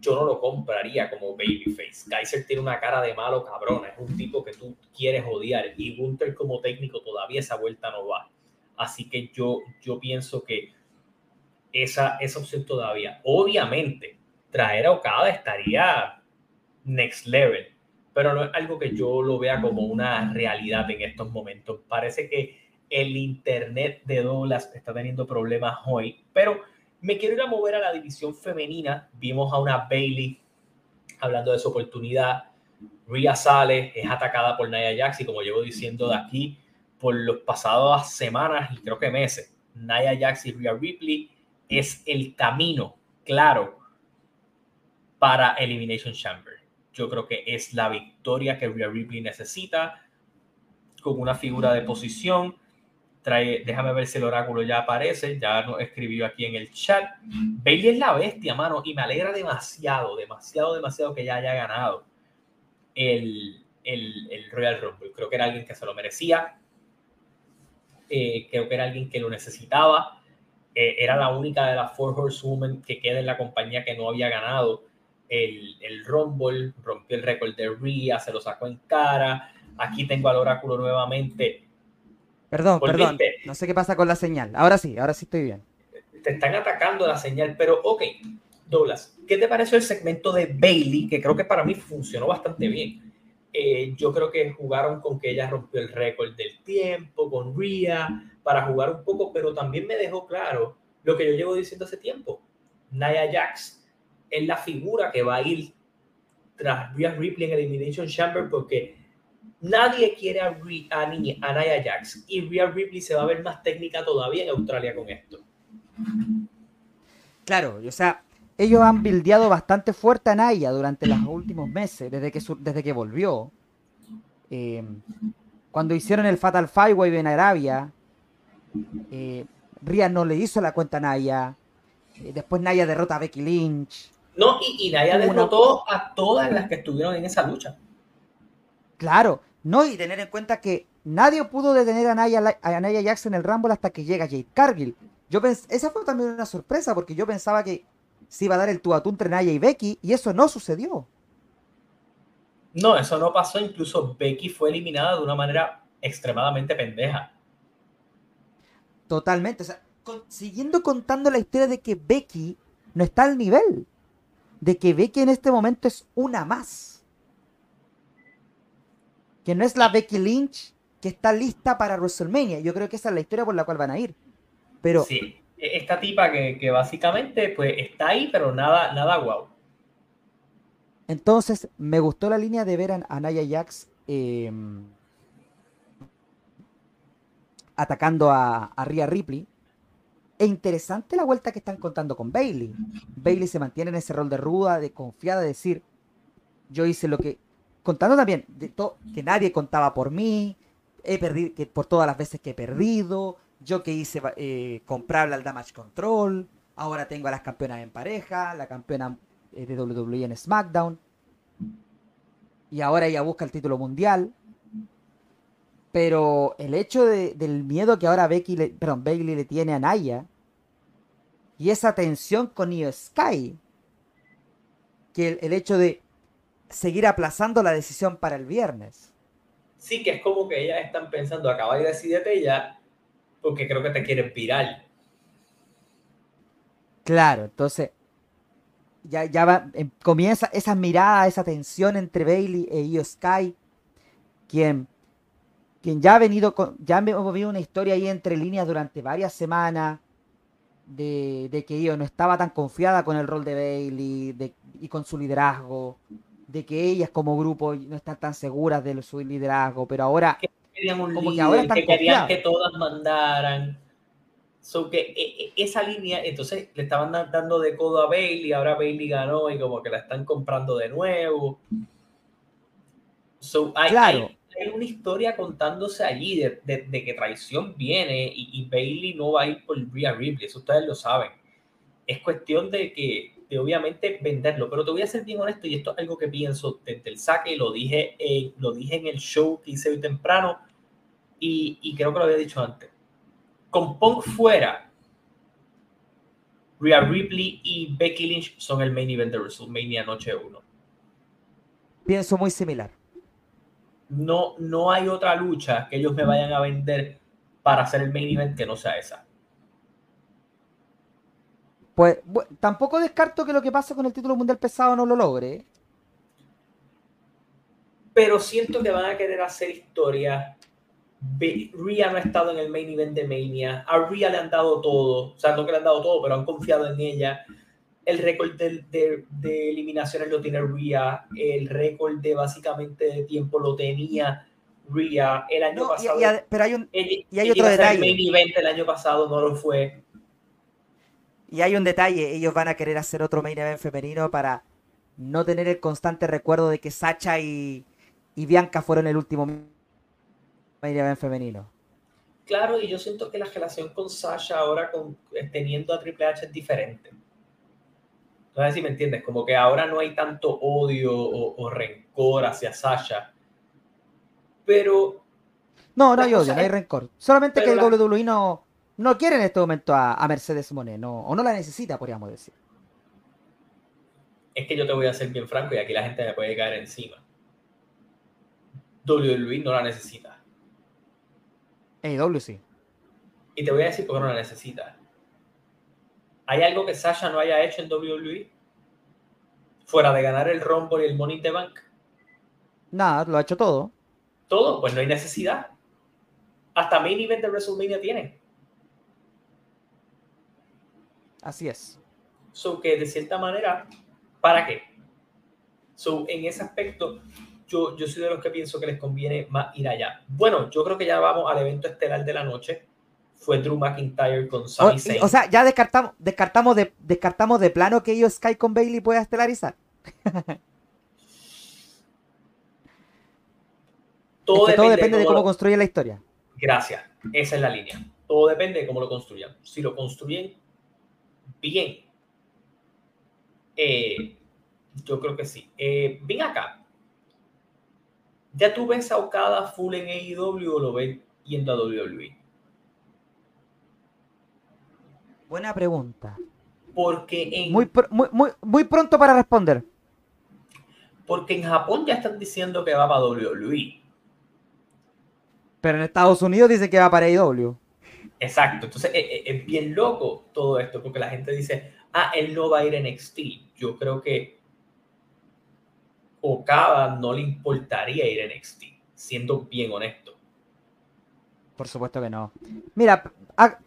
yo no lo compraría como babyface. Kaiser tiene una cara de malo cabrón, es un tipo que tú quieres odiar y Gunther como técnico todavía esa vuelta no va. Así que yo, yo pienso que esa, esa opción todavía. Obviamente, traer a Okada estaría next level pero no es algo que yo lo vea como una realidad en estos momentos. Parece que el Internet de Douglas está teniendo problemas hoy, pero me quiero ir a mover a la división femenina. Vimos a una Bailey hablando de su oportunidad. Rhea sale, es atacada por Nia Jax y como llevo diciendo de aquí por los pasados semanas y creo que meses, Nia Jax y Rhea Ripley es el camino claro para Elimination Chamber yo creo que es la victoria que Rhea Ripley necesita con una figura de posición. Trae, déjame ver si el oráculo ya aparece, ya nos escribió aquí en el chat. Bailey es la bestia, mano, y me alegra demasiado, demasiado, demasiado que ya haya ganado el, el, Royal Rumble. Creo que era alguien que se lo merecía, eh, creo que era alguien que lo necesitaba. Eh, era la única de las Four Horsewomen que queda en la compañía que no había ganado el, el Rumble, rompió el récord de Rhea, se lo sacó en cara. Aquí tengo al oráculo nuevamente. Perdón, perdón. No sé qué pasa con la señal. Ahora sí, ahora sí estoy bien. Te están atacando la señal, pero ok, Douglas, ¿qué te pareció el segmento de Bailey? Que creo que para mí funcionó bastante bien. Eh, yo creo que jugaron con que ella rompió el récord del tiempo, con Rhea, para jugar un poco, pero también me dejó claro lo que yo llevo diciendo hace tiempo. Nia Jax es la figura que va a ir tras Rhea Ripley en Elimination Chamber porque nadie quiere a, a, Nia Jax y Rhea Ripley se va a ver más técnica todavía en Australia con esto. Claro, o sea, ellos han bildeado bastante fuerte a Naya durante los últimos meses, desde que, desde que volvió. Eh, cuando hicieron el Fatal Five en Arabia, eh, Rhea no le hizo la cuenta a Naya. Eh, después Naya derrota a Becky Lynch. No, y, y Naya derrotó a todas las que estuvieron en esa lucha. Claro, no, y tener en cuenta que nadie pudo detener a Naya, a Jackson en el Rumble hasta que llega Jade Cargill. Yo esa fue también una sorpresa porque yo pensaba que se iba a dar el tú a tú entre Naya y Becky y eso no sucedió. No, eso no pasó. Incluso Becky fue eliminada de una manera extremadamente pendeja. Totalmente. O sea, siguiendo contando la historia de que Becky no está al nivel de que Becky en este momento es una más. Que no es la Becky Lynch que está lista para WrestleMania. Yo creo que esa es la historia por la cual van a ir. Pero. Sí, esta tipa que, básicamente pues está ahí, pero nada, nada guau. Entonces, me gustó la línea de ver a Naya Jax em, atacando a, a Rhea Ripley. E interesante la vuelta que están contando con Bailey. Bailey se mantiene en ese rol de ruda, de confiada, de decir, yo hice lo que... Contando también que nadie contaba por mí, he perdido, que por todas las veces que he perdido, yo que hice eh, al Damage Control, ahora tengo a las campeonas en pareja, la campeona eh, de WWE en SmackDown, y ahora ella busca el título mundial. Pero el hecho del miedo que ahora Becky perdón, Bailey le tiene a Naya y esa tensión con Io Sky. Que el, hecho de seguir aplazando la decisión para el viernes. Sí, que es como que ellas están pensando, acaba y decidete ya, porque creo que te quieren viral. Claro, entonces ya, ya va, em, comienza esa mirada, esa tensión entre Bailey e Io Sky, quien, quien ya ha venido, con, ya hemos visto una historia ahí entre líneas durante varias semanas, de, que ella no estaba tan confiada con el rol de Bailey y con su liderazgo, de que ellas como grupo no están tan seguras de su liderazgo, pero ahora como que ahora están que querían que todas mandaran. So que e, e, esa línea, entonces le estaban dando de codo a Bailey, ahora Bailey ganó y como que la están comprando de nuevo. So, hay, claro. hay, una historia contándose allí de, de, que traición viene y, y, Bailey no va a ir por Rhea Ripley, eso ustedes lo saben. Es cuestión de que, de obviamente venderlo, pero te voy a ser bien honesto y esto es algo que pienso desde el saque, lo dije, lo dije en el show que hice hoy temprano y, y creo que lo había dicho antes. Con Punk fuera, Rhea Ripley y Becky Lynch son el main event de WrestleMania Noche 1. Pienso muy similar no, no hay otra lucha que ellos me vayan a vender para hacer el main event que no sea esa. Pues tampoco descarto que lo que pase con el título mundial pesado no lo logre. Pero siento que van a querer hacer historia. Rhea no ha estado en el main event de Mania. A Rhea le han dado todo. O sea, no que le han dado todo, pero han confiado en ella el récord de, de, eliminaciones lo tiene Rhea, el récord de básicamente de tiempo lo tenía Rhea el año pasado. pero hay un y hay otro detalle. El main event el año pasado no lo fue. Y hay un detalle, ellos van a querer hacer otro main event femenino para no tener el constante recuerdo de que Sacha y, y Bianca fueron el último main event femenino. Claro, y yo siento que la relación con Sasha ahora con, teniendo a Triple H es diferente. No sé si me entiendes, como que ahora no hay tanto odio o, rencor hacia Sasha. Pero. No, no hay odio, no hay rencor. Solamente que el WWE no, no quiere en este momento a, Mercedes Monet, no, o no la necesita, podríamos decir. Es que yo te voy a ser bien franco y aquí la gente me puede caer encima. WWE no la necesita. AEW sí. Y te voy a decir por qué no la necesita. ¿Hay algo que Sasha no haya hecho en WWE? Fuera de ganar el Rumble y el Money in the Bank. Nada, lo ha hecho todo. Todo, pues no hay necesidad. Hasta main event de WrestleMania tiene. Así es. So que de cierta manera, ¿para qué? So, en ese aspecto, yo, yo soy de los que pienso que les conviene más ir allá. Bueno, yo creo que ya vamos al evento estelar de la noche fue Drew McIntyre con Sami Zayn. O, sea, ya descartamos, descartamos, de, descartamos de plano que ellos Sky con Bailey pueda estelarizar. todo, depende, de cómo, construye la historia. Gracias, esa es la línea. Todo depende de cómo lo construyan. Si lo construyen bien, eh, yo creo que sí. Eh, ven acá. ¿Ya tú ves a Okada full en AEW o lo ves yendo a WWE? Buena pregunta. Porque en... Muy, muy, muy, pronto para responder. Porque en Japón ya están diciendo que va para WWE. Pero en Estados Unidos dice que va para AEW. Exacto. Entonces eh, eh, es, bien loco todo esto, porque la gente dice, ah, él no va a ir en NXT. Yo creo que Okada no le importaría ir en NXT, siendo bien honesto. Por supuesto que no. Mira,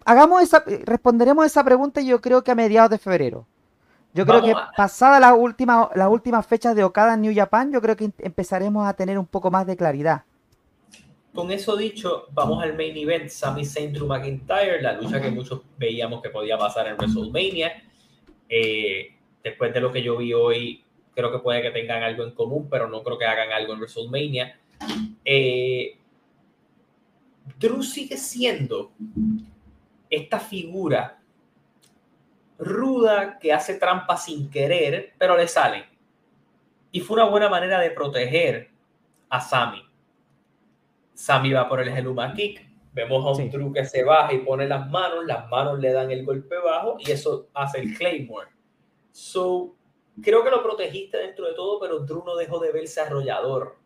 hagamos esa, responderemos esa pregunta yo creo que a mediados de febrero. Yo creo que pasada las últimas las últimas fechas de Okada en New Japan, yo creo que empezaremos a tener un poco más de claridad. Con eso dicho, vamos al main event, Sami Zayn Drew McIntyre, la lucha que muchos veíamos que podía pasar en WrestleMania. Eh, después de lo que yo vi hoy, creo que puede que tengan algo en común, pero no creo que hagan algo en WrestleMania. Eh, Drew sigue siendo esta figura ruda que hace trampa sin querer, pero le sale. Y fue una buena manera de proteger a Sammy. Sammy va por el Heluma Kick. Vemos a un Drew que se baja y pone las manos, las manos le dan el golpe bajo y eso hace el Claymore. So, creo que lo protegiste dentro de todo, pero Drew no dejó de verse arrollador.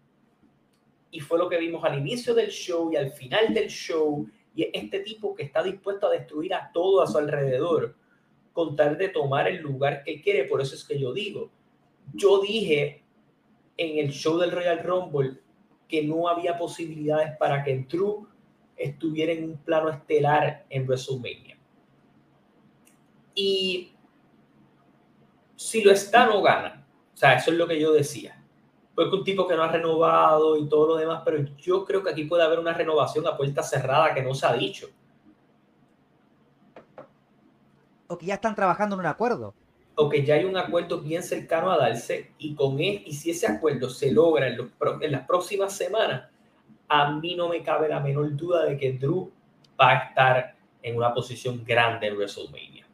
Y fue lo que vimos al inicio del show y al final del show y este tipo que está dispuesto a destruir a todo a su alrededor con tal de tomar el lugar que quiere. Por eso es que yo digo, yo dije en el show del Royal Rumble que no había posibilidades para que Drew estuviera en un plano estelar en WrestleMania. Y si lo está, no gana. O sea, eso es lo que yo decía. Porque un tipo que no ha renovado y todo lo demás, pero yo creo que aquí puede haber una renovación a puerta cerrada que no se ha dicho. O que ya están trabajando en un acuerdo. O que ya hay un acuerdo bien cercano a darse y con él, y si ese acuerdo se logra en las próximas semanas, a mí no me cabe la menor duda de que Drew va a estar en una posición grande en WrestleMania.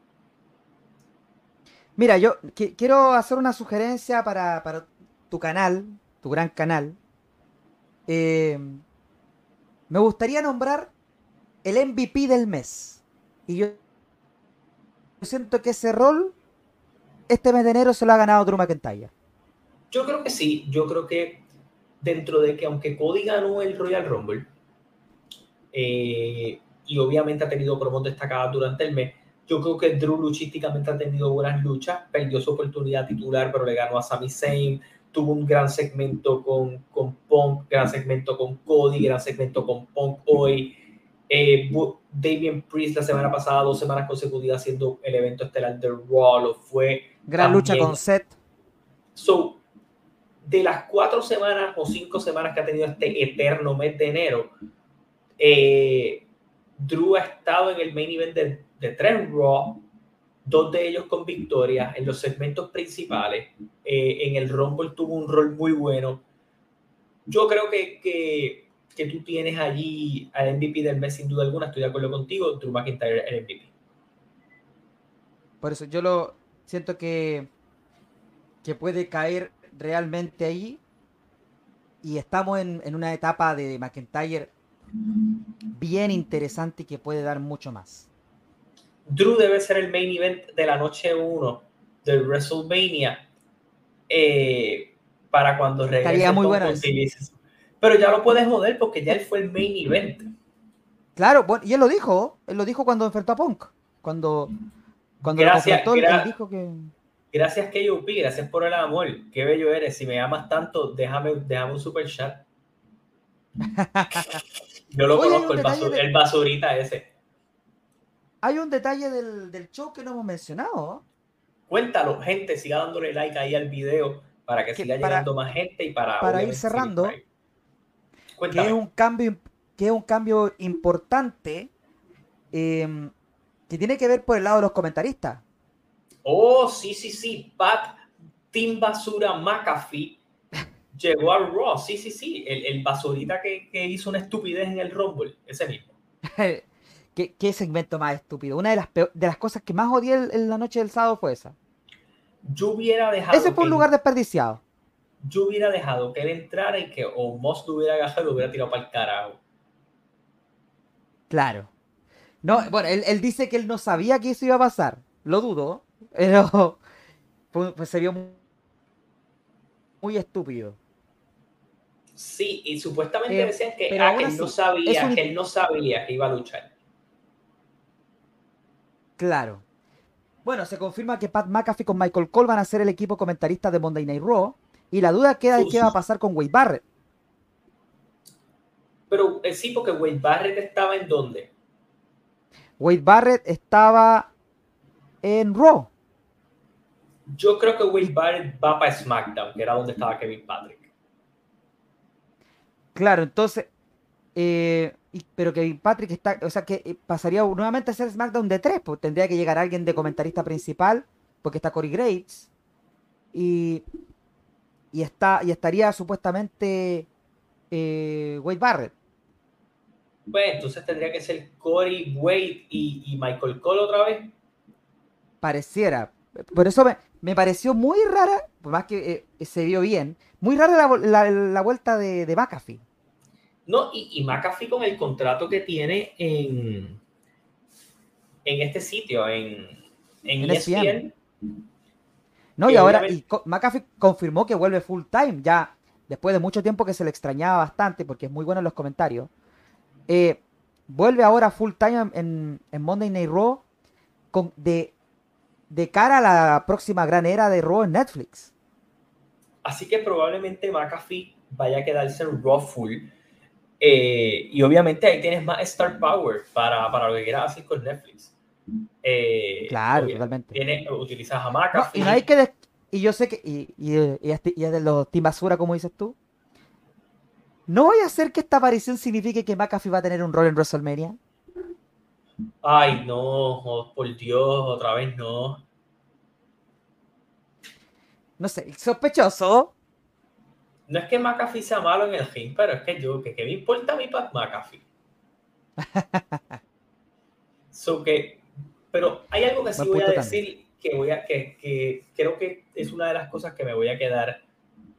Mira, yo quiero hacer una sugerencia para, tu canal, tu gran canal. Eh, me gustaría nombrar el MVP del mes. Y yo siento que ese rol, este mes de enero, se lo ha ganado Drew McIntyre. Yo creo que sí. Yo creo que dentro de que aunque Cody ganó el Royal Rumble, eh, y obviamente ha tenido promos destacadas durante el mes, yo creo que Drew luchísticamente ha tenido buenas luchas, perdió su oportunidad titular, pero le ganó a Sami Zayn, tuvo un gran segmento con, con Punk, gran segmento con Cody, gran segmento con Punk hoy. Eh, Damien Priest la semana pasada, dos semanas consecutivas haciendo el evento estelar de Raw, fue. Gran lucha con Seth. So, de las cuatro semanas o cinco semanas que ha tenido este eterno mes de enero, eh, Drew ha estado en el main event de de tres Raw, dos de ellos con victorias en los segmentos principales. Eh, en el Rumble tuvo un rol muy bueno. Yo creo que, que, que, tú tienes allí al MVP del mes sin duda alguna, estoy de acuerdo contigo, Drew McIntyre el MVP. Por eso yo lo siento que, que puede caer realmente ahí y estamos en, en una etapa de McIntyre bien interesante y que puede dar mucho más. Drew debe ser el main event de la noche 1 de WrestleMania eh, para cuando regrese. muy bueno. Pero ya lo puedes joder porque ya él fue el main event. Claro, bueno, y él lo dijo, él lo dijo cuando enfrentó a Punk. Cuando, cuando gracias, lo él dijo que. Gracias KOP, gracias por el amor. Qué bello eres. Si me amas tanto, déjame, déjame un super chat. Yo lo conozco, el, el basurita ese. Hay un detalle del, show que no hemos mencionado. Cuéntalo, gente, siga dándole like ahí al video para que, siga llegando más gente y para, para ir cerrando. Que es un cambio, que es un cambio importante em, que tiene que ver por el lado de los comentaristas. Oh, sí, sí, sí. Pat Team Basura McAfee llegó al Raw. Sí, sí, sí. El, basurita que, que, hizo una estupidez en el Rumble. Ese mismo. ¿Qué, segmento más estúpido? Una de las, de las cosas que más odié en la noche del sábado fue esa. Yo hubiera dejado. Ese fue un lugar desperdiciado. Yo hubiera dejado que él entrara y que o Moss lo hubiera agarrado y lo hubiera tirado para el carajo. Claro. No, bueno, él, dice que él no sabía que eso iba a pasar. Lo dudo, pero pues se vio muy, estúpido. Sí, y supuestamente eh, decían que, ah, él no sabía, que él no sabía que iba a luchar. Claro. Bueno, se confirma que Pat McAfee con Michael Cole van a ser el equipo comentarista de Monday Night Raw. Y la duda queda de qué va a pasar con Wade Barrett. Pero eh, sí, porque Wade Barrett estaba en dónde? Wade Barrett estaba en Raw. Yo creo que Wade Barrett va para SmackDown, que era donde estaba Kevin Patrick. Claro, entonces eh, pero que Patrick está, o sea, que eh, pasaría nuevamente a ser SmackDown de tres, pues tendría que llegar alguien de comentarista principal, porque está Corey Graves, y, y, está, y estaría supuestamente eh, Wade Barrett. Pues entonces tendría que ser Corey, Wade y, Michael Cole otra vez. Pareciera. Por eso me, pareció muy rara, por más que se vio bien, muy rara la, vuelta de, de McAfee. No, y, y McAfee con el contrato que tiene en, en este sitio, en, en, ESPN. E no, y ahora y McAfee confirmó que vuelve full time, ya después de mucho tiempo que se le extrañaba bastante, porque es muy bueno en los comentarios. Eh, vuelve ahora full time en, en Monday Night Raw con, de, de cara a la próxima gran era de Raw en Netflix. Así que probablemente McAfee vaya a quedarse en Raw full eh, y obviamente ahí tienes más Star Power para, para lo que quieras hacer con Netflix. Eh, claro, totalmente. Tiene, utilizas a McAfee. y, no hay que y yo sé que, y, y, y, es de los Team Basura, como dices tú, ¿no voy a hacer que esta aparición signifique que McAfee va a tener un rol en WrestleMania? Ay, no, oh, por Dios, otra vez no. No sé, sospechoso. No es que McAfee sea malo en el ring, pero es que yo, que, me importa a mí para McAfee. so que, pero hay algo que sí voy a decir que voy a, que, que creo que es una de las cosas que me voy a quedar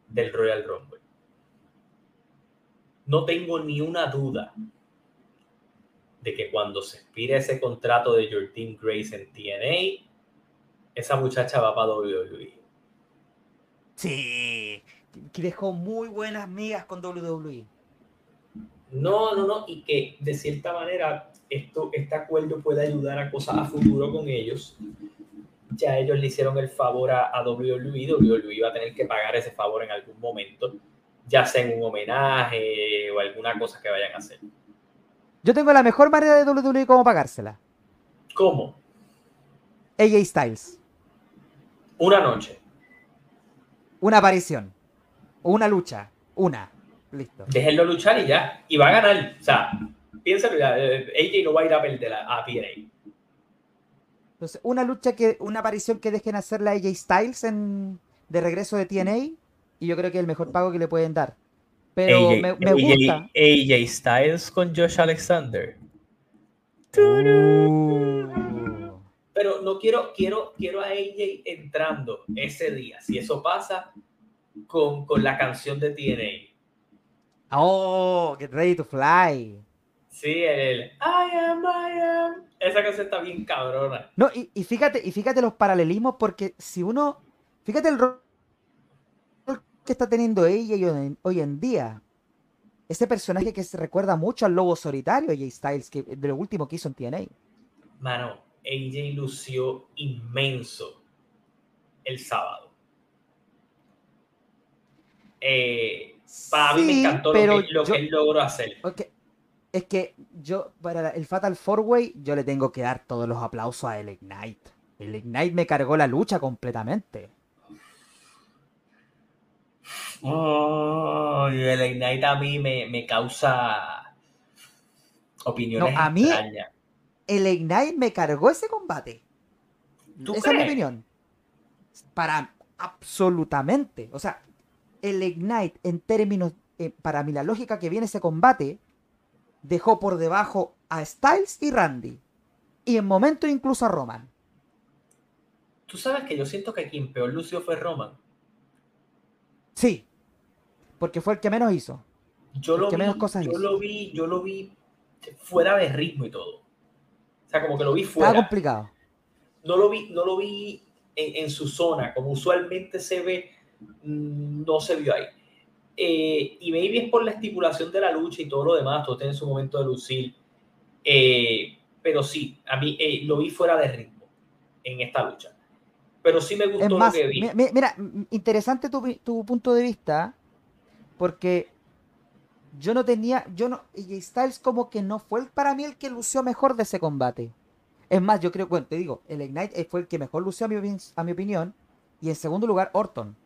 del Royal Rumble. No tengo ni una duda de que cuando se expire ese contrato de Jordan Grace en TNA, esa muchacha va para WWE. Sí, que dejó muy buenas migas con WWE. No, no, no, y que de cierta manera esto, este acuerdo puede ayudar a cosas a futuro con ellos. Ya ellos le hicieron el favor a, a WWE, WWE va a tener que pagar ese favor en algún momento, ya sea en un homenaje o alguna cosa que vayan a hacer. Yo tengo la mejor manera de WWE cómo pagársela. ¿Cómo? AJ Styles. Una noche. Una aparición. Una lucha. Una. Listo. Déjenlo luchar y ya. Y va a ganar. O sea, piénsalo ya. Eh, AJ no va a ir a perder a, a PNA. Entonces, una lucha que. Una aparición que dejen hacerle a AJ Styles en, de regreso de TNA. Y yo creo que es el mejor pago que le pueden dar. Pero me, me gusta. AJ Styles con Josh Alexander. Uh. Pero no quiero, quiero, quiero a AJ entrando ese día. Si eso pasa con, con la canción de TNA. Oh, get ready to fly. Sí, el I am, I am. Esa canción está bien cabrona. No, y, y, fíjate, y fíjate los paralelismos, porque si uno. Fíjate el rol que está teniendo ella hoy en, día. Ese personaje que se recuerda mucho al lobo solitario, AJ Styles, que de lo último que hizo en TNA. Mano, AJ lució inmenso el sábado. Eh, para mí me encantó lo, que, lo que, él logró hacer. Es que yo, para el Fatal Four Way, yo le tengo que dar todos los aplausos a el Ignite. El Ignite me cargó la lucha completamente. Oh, el Ignite a mí me, causa opiniones a mí, El Ignite me cargó ese combate. Esa es mi opinión. Para absolutamente. O sea, el Ignite en términos, eh, para mí la lógica que viene ese combate, dejó por debajo a Styles y Randy. Y en momento incluso a Roman. Tú sabes que yo siento que quien peor lució fue Roman. Sí, porque fue el que menos hizo. Yo, lo vi, yo lo vi, yo lo vi fuera de ritmo y todo. O sea, como que lo vi fuera. Está complicado. No lo vi, no lo vi en, su zona, como usualmente se ve, mm, no se vio ahí. Eh, y maybe es por la estipulación de la lucha y todo lo demás, todo tiene su momento de lucir. Eh, pero sí, a mí eh, lo vi fuera de ritmo en esta lucha. Pero sí me gustó lo que vi. Mira, interesante tu, tu punto de vista, porque yo no tenía, yo no, y Styles como que no fue para mí el que lució mejor de ese combate. Es más, yo creo, bueno, te digo, el Ignite fue el que mejor lució a mi, a mi opinión, y en segundo lugar, Orton.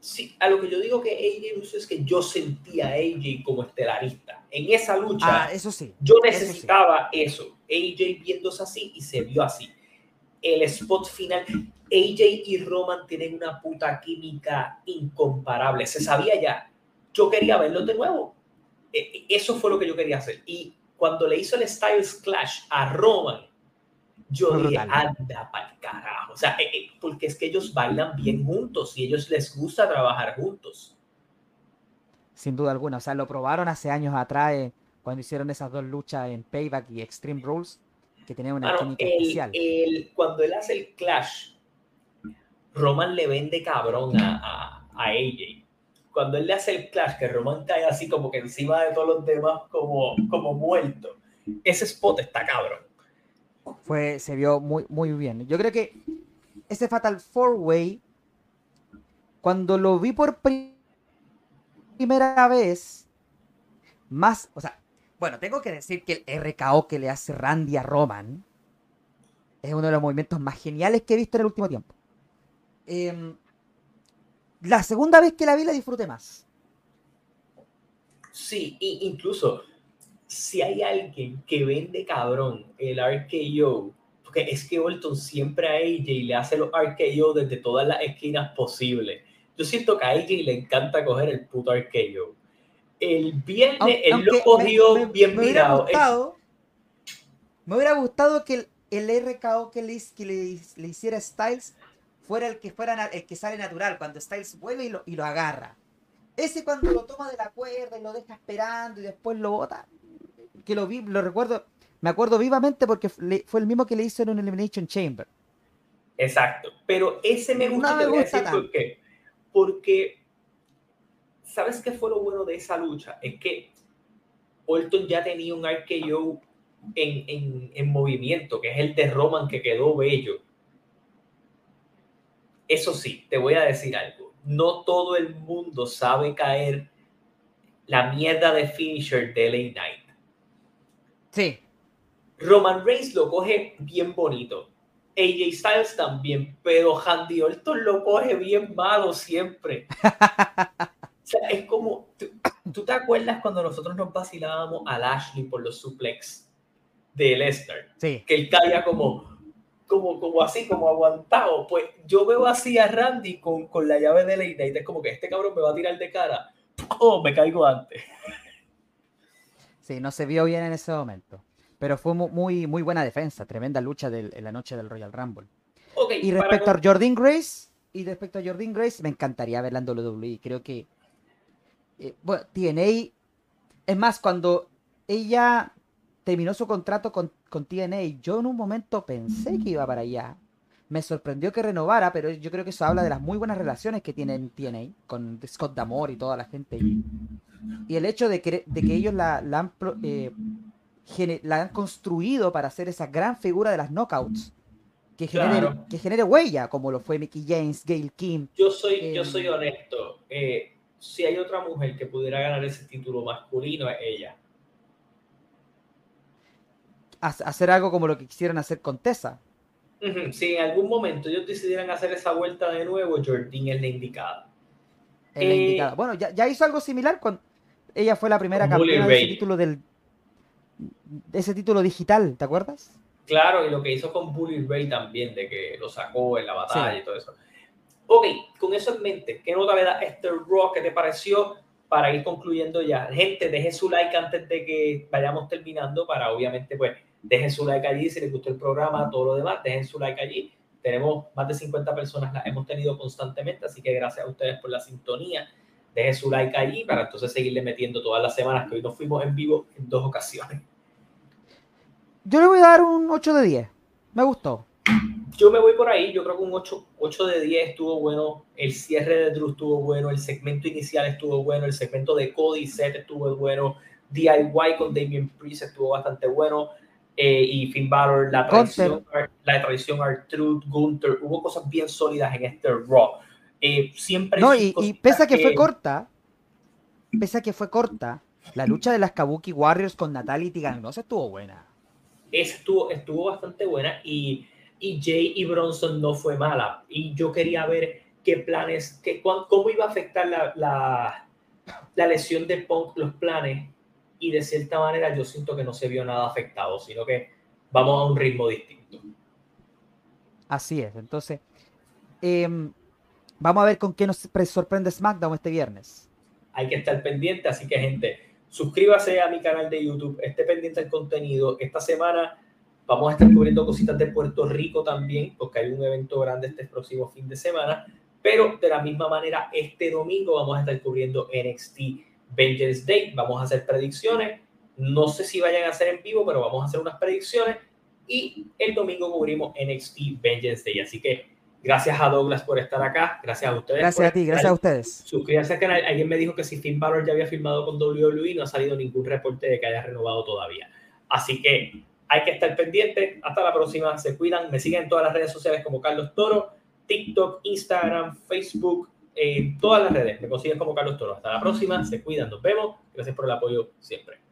Sí, a lo que yo digo que AJ lució es que yo sentía a AJ como estelarista. En esa lucha, ah, eso sí, yo necesitaba eso, eso. AJ viéndose así y se vio así. El spot final, AJ y Roman tienen una puta química incomparable, se sabía ya yo quería verlo de nuevo. E, e, eso fue lo que yo quería hacer. Y cuando le hizo el Styles Clash a Roman, yo dije, anda para el carajo. O sea, e, porque es que ellos bailan bien juntos y ellos les gusta trabajar juntos. Sin duda alguna. O sea, lo probaron hace años atrás eh, cuando hicieron esas dos luchas en Payback y Extreme Rules, que tenían una química especial. cuando él hace el Clash, Roman le vende cabrón a, a, a AJ cuando él le hace el clash, que Roman cae así como que encima de todos los demás como, como muerto, ese spot está cabrón. Fue, se vio muy, muy bien. Yo creo que ese Fatal Four Way, cuando lo vi por primera vez, más, o sea, bueno, tengo que decir que el RKO que le hace Randy a Roman Es uno de los movimientos más geniales que he visto en el último tiempo. Em, la segunda vez que la vi la disfruté más. Sí, incluso si hay alguien que vende cabrón el RKO, porque es que Orton siempre a AJ le hace los RKO desde todas las esquinas posibles. Yo siento que a AJ le encanta coger el puto RKO. El viernes él lo cogió bien mirado. Me hubiera gustado que el, el RKO que, le, que le, hiciera Styles fuera el que fuera el que sale natural, cuando Styles vuelve y lo, y lo agarra. Ese cuando lo toma de la cuerda y lo deja esperando y después lo bota. Que lo vi, lo recuerdo, me acuerdo vivamente porque fue el mismo que le hizo en un Elimination Chamber. Exacto, pero ese me gusta, no me gusta por qué. Porque, ¿sabes qué fue lo bueno de esa lucha? Es que Orton ya tenía un RKO en, en, movimiento, que es el de Roman que quedó bello. Eso sí, te voy a decir algo. No todo el mundo sabe caer la mierda de finisher de LA Knight. Sí. Roman Reigns lo coge bien bonito. AJ Styles también, pero Handy Orton lo coge bien malo siempre. sea, es como, ¿tú, te acuerdas cuando nosotros nos vacilábamos a Lashley por los suplex? de Lester. Que él caía como, como, como así, como aguantado. Pues yo veo así a Randy con, con la llave de Ley y es como que este cabrón me va a tirar de cara. Oh, me caigo antes. Sí, no se vio bien en ese momento. Pero fue muy, muy buena defensa, tremenda lucha en la noche del Royal Rumble. y respecto a Jordan Grace, y respecto a Jordan Grace, me encantaría verla en WWE. Creo que eh, bueno, TNA, es más, cuando ella terminó su contrato con, con TNA. Yo en un momento pensé que iba para allá. Me sorprendió que renovara, pero yo creo que eso habla de las muy buenas relaciones que tienen TNA con Scott Damore y toda la gente. Y el hecho de que, de que ellos la, la, han, eh, la han construido para ser esa gran figura de las knockouts. Que genere, que genere huella, como lo fue Mickey James, Gail Kim. Yo soy, yo soy eh, honesto. Eh, si hay otra mujer que pudiera ganar ese título masculino, es ella hacer algo como lo que quisieran hacer con Tessa. Si en algún momento ellos decidieran hacer esa vuelta de nuevo, Jordine es la indicada. Eh, bueno, ya, hizo algo similar con. Ella fue la primera campeona de ese título del. ese título digital, ¿te acuerdas? Claro, y lo que hizo con Bully Ray también, de que lo sacó en la batalla y todo eso. Ok, con eso en mente, ¿qué nota le da este Rock? ¿Qué te pareció? Para ir concluyendo ya. Gente, deje su like antes de que vayamos terminando para obviamente pues Dejen su like allí si les gustó el programa, todo lo demás, dejen su like allí. Tenemos más de 50 personas, las hemos tenido constantemente, así que gracias a ustedes por la sintonía. Dejen su like allí para entonces seguirle metiendo todas las semanas que hoy nos fuimos en vivo en dos ocasiones. Yo le voy a dar un 8 de 10. Me gustó. Yo me voy por ahí, yo creo que un 8, 8 de 10 estuvo bueno, el cierre de Drew estuvo bueno, el segmento inicial estuvo bueno, el segmento de Cody Seth estuvo bueno, DIY con Damien Priest estuvo bastante bueno, eh, y Finn Balor, la tradición, la tradición R-Truth, Gunther, hubo cosas bien sólidas en este Raw. Eh, siempre. No, y, y pese a que, fue corta, pese a que fue corta, la lucha de las Kabuki Warriors con Natalie no se estuvo buena. Estuvo, estuvo bastante buena y, y Jay y Bronson no fue mala. Y yo quería ver qué planes, qué, cómo iba a afectar la, la, la lesión de Punk, los planes y de cierta manera yo siento que no se vio nada afectado, sino que vamos a un ritmo distinto. Así es, entonces em, vamos a ver con qué nos sorprende SmackDown este viernes. Hay que estar pendiente, así que gente, suscríbase a mi canal de YouTube, esté pendiente del contenido. Esta semana vamos a estar cubriendo cositas de Puerto Rico también, porque hay un evento grande este próximo fin de semana, pero de la misma manera este domingo vamos a estar cubriendo NXT Vengeance Day. Vamos a hacer predicciones. No sé si vayan a ser en vivo, pero vamos a hacer unas predicciones. Y el domingo cubrimos NXT Vengeance Day. Así que gracias a Douglas por estar acá. Gracias a ustedes. Gracias a ti, gracias a ustedes. Suscríbanse al canal. Alguien me dijo que si Finn Balor ya había firmado con WWE, no ha salido ningún reporte de que haya renovado todavía. Así que hay que estar pendiente. Hasta la próxima. Se cuidan. Me siguen en todas las redes sociales como Carlos Toro, TikTok, Instagram, Facebook, en todas las redes. Me consiguen como Carlos Toro. Hasta la próxima, se cuidan, nos vemos. Gracias por el apoyo siempre.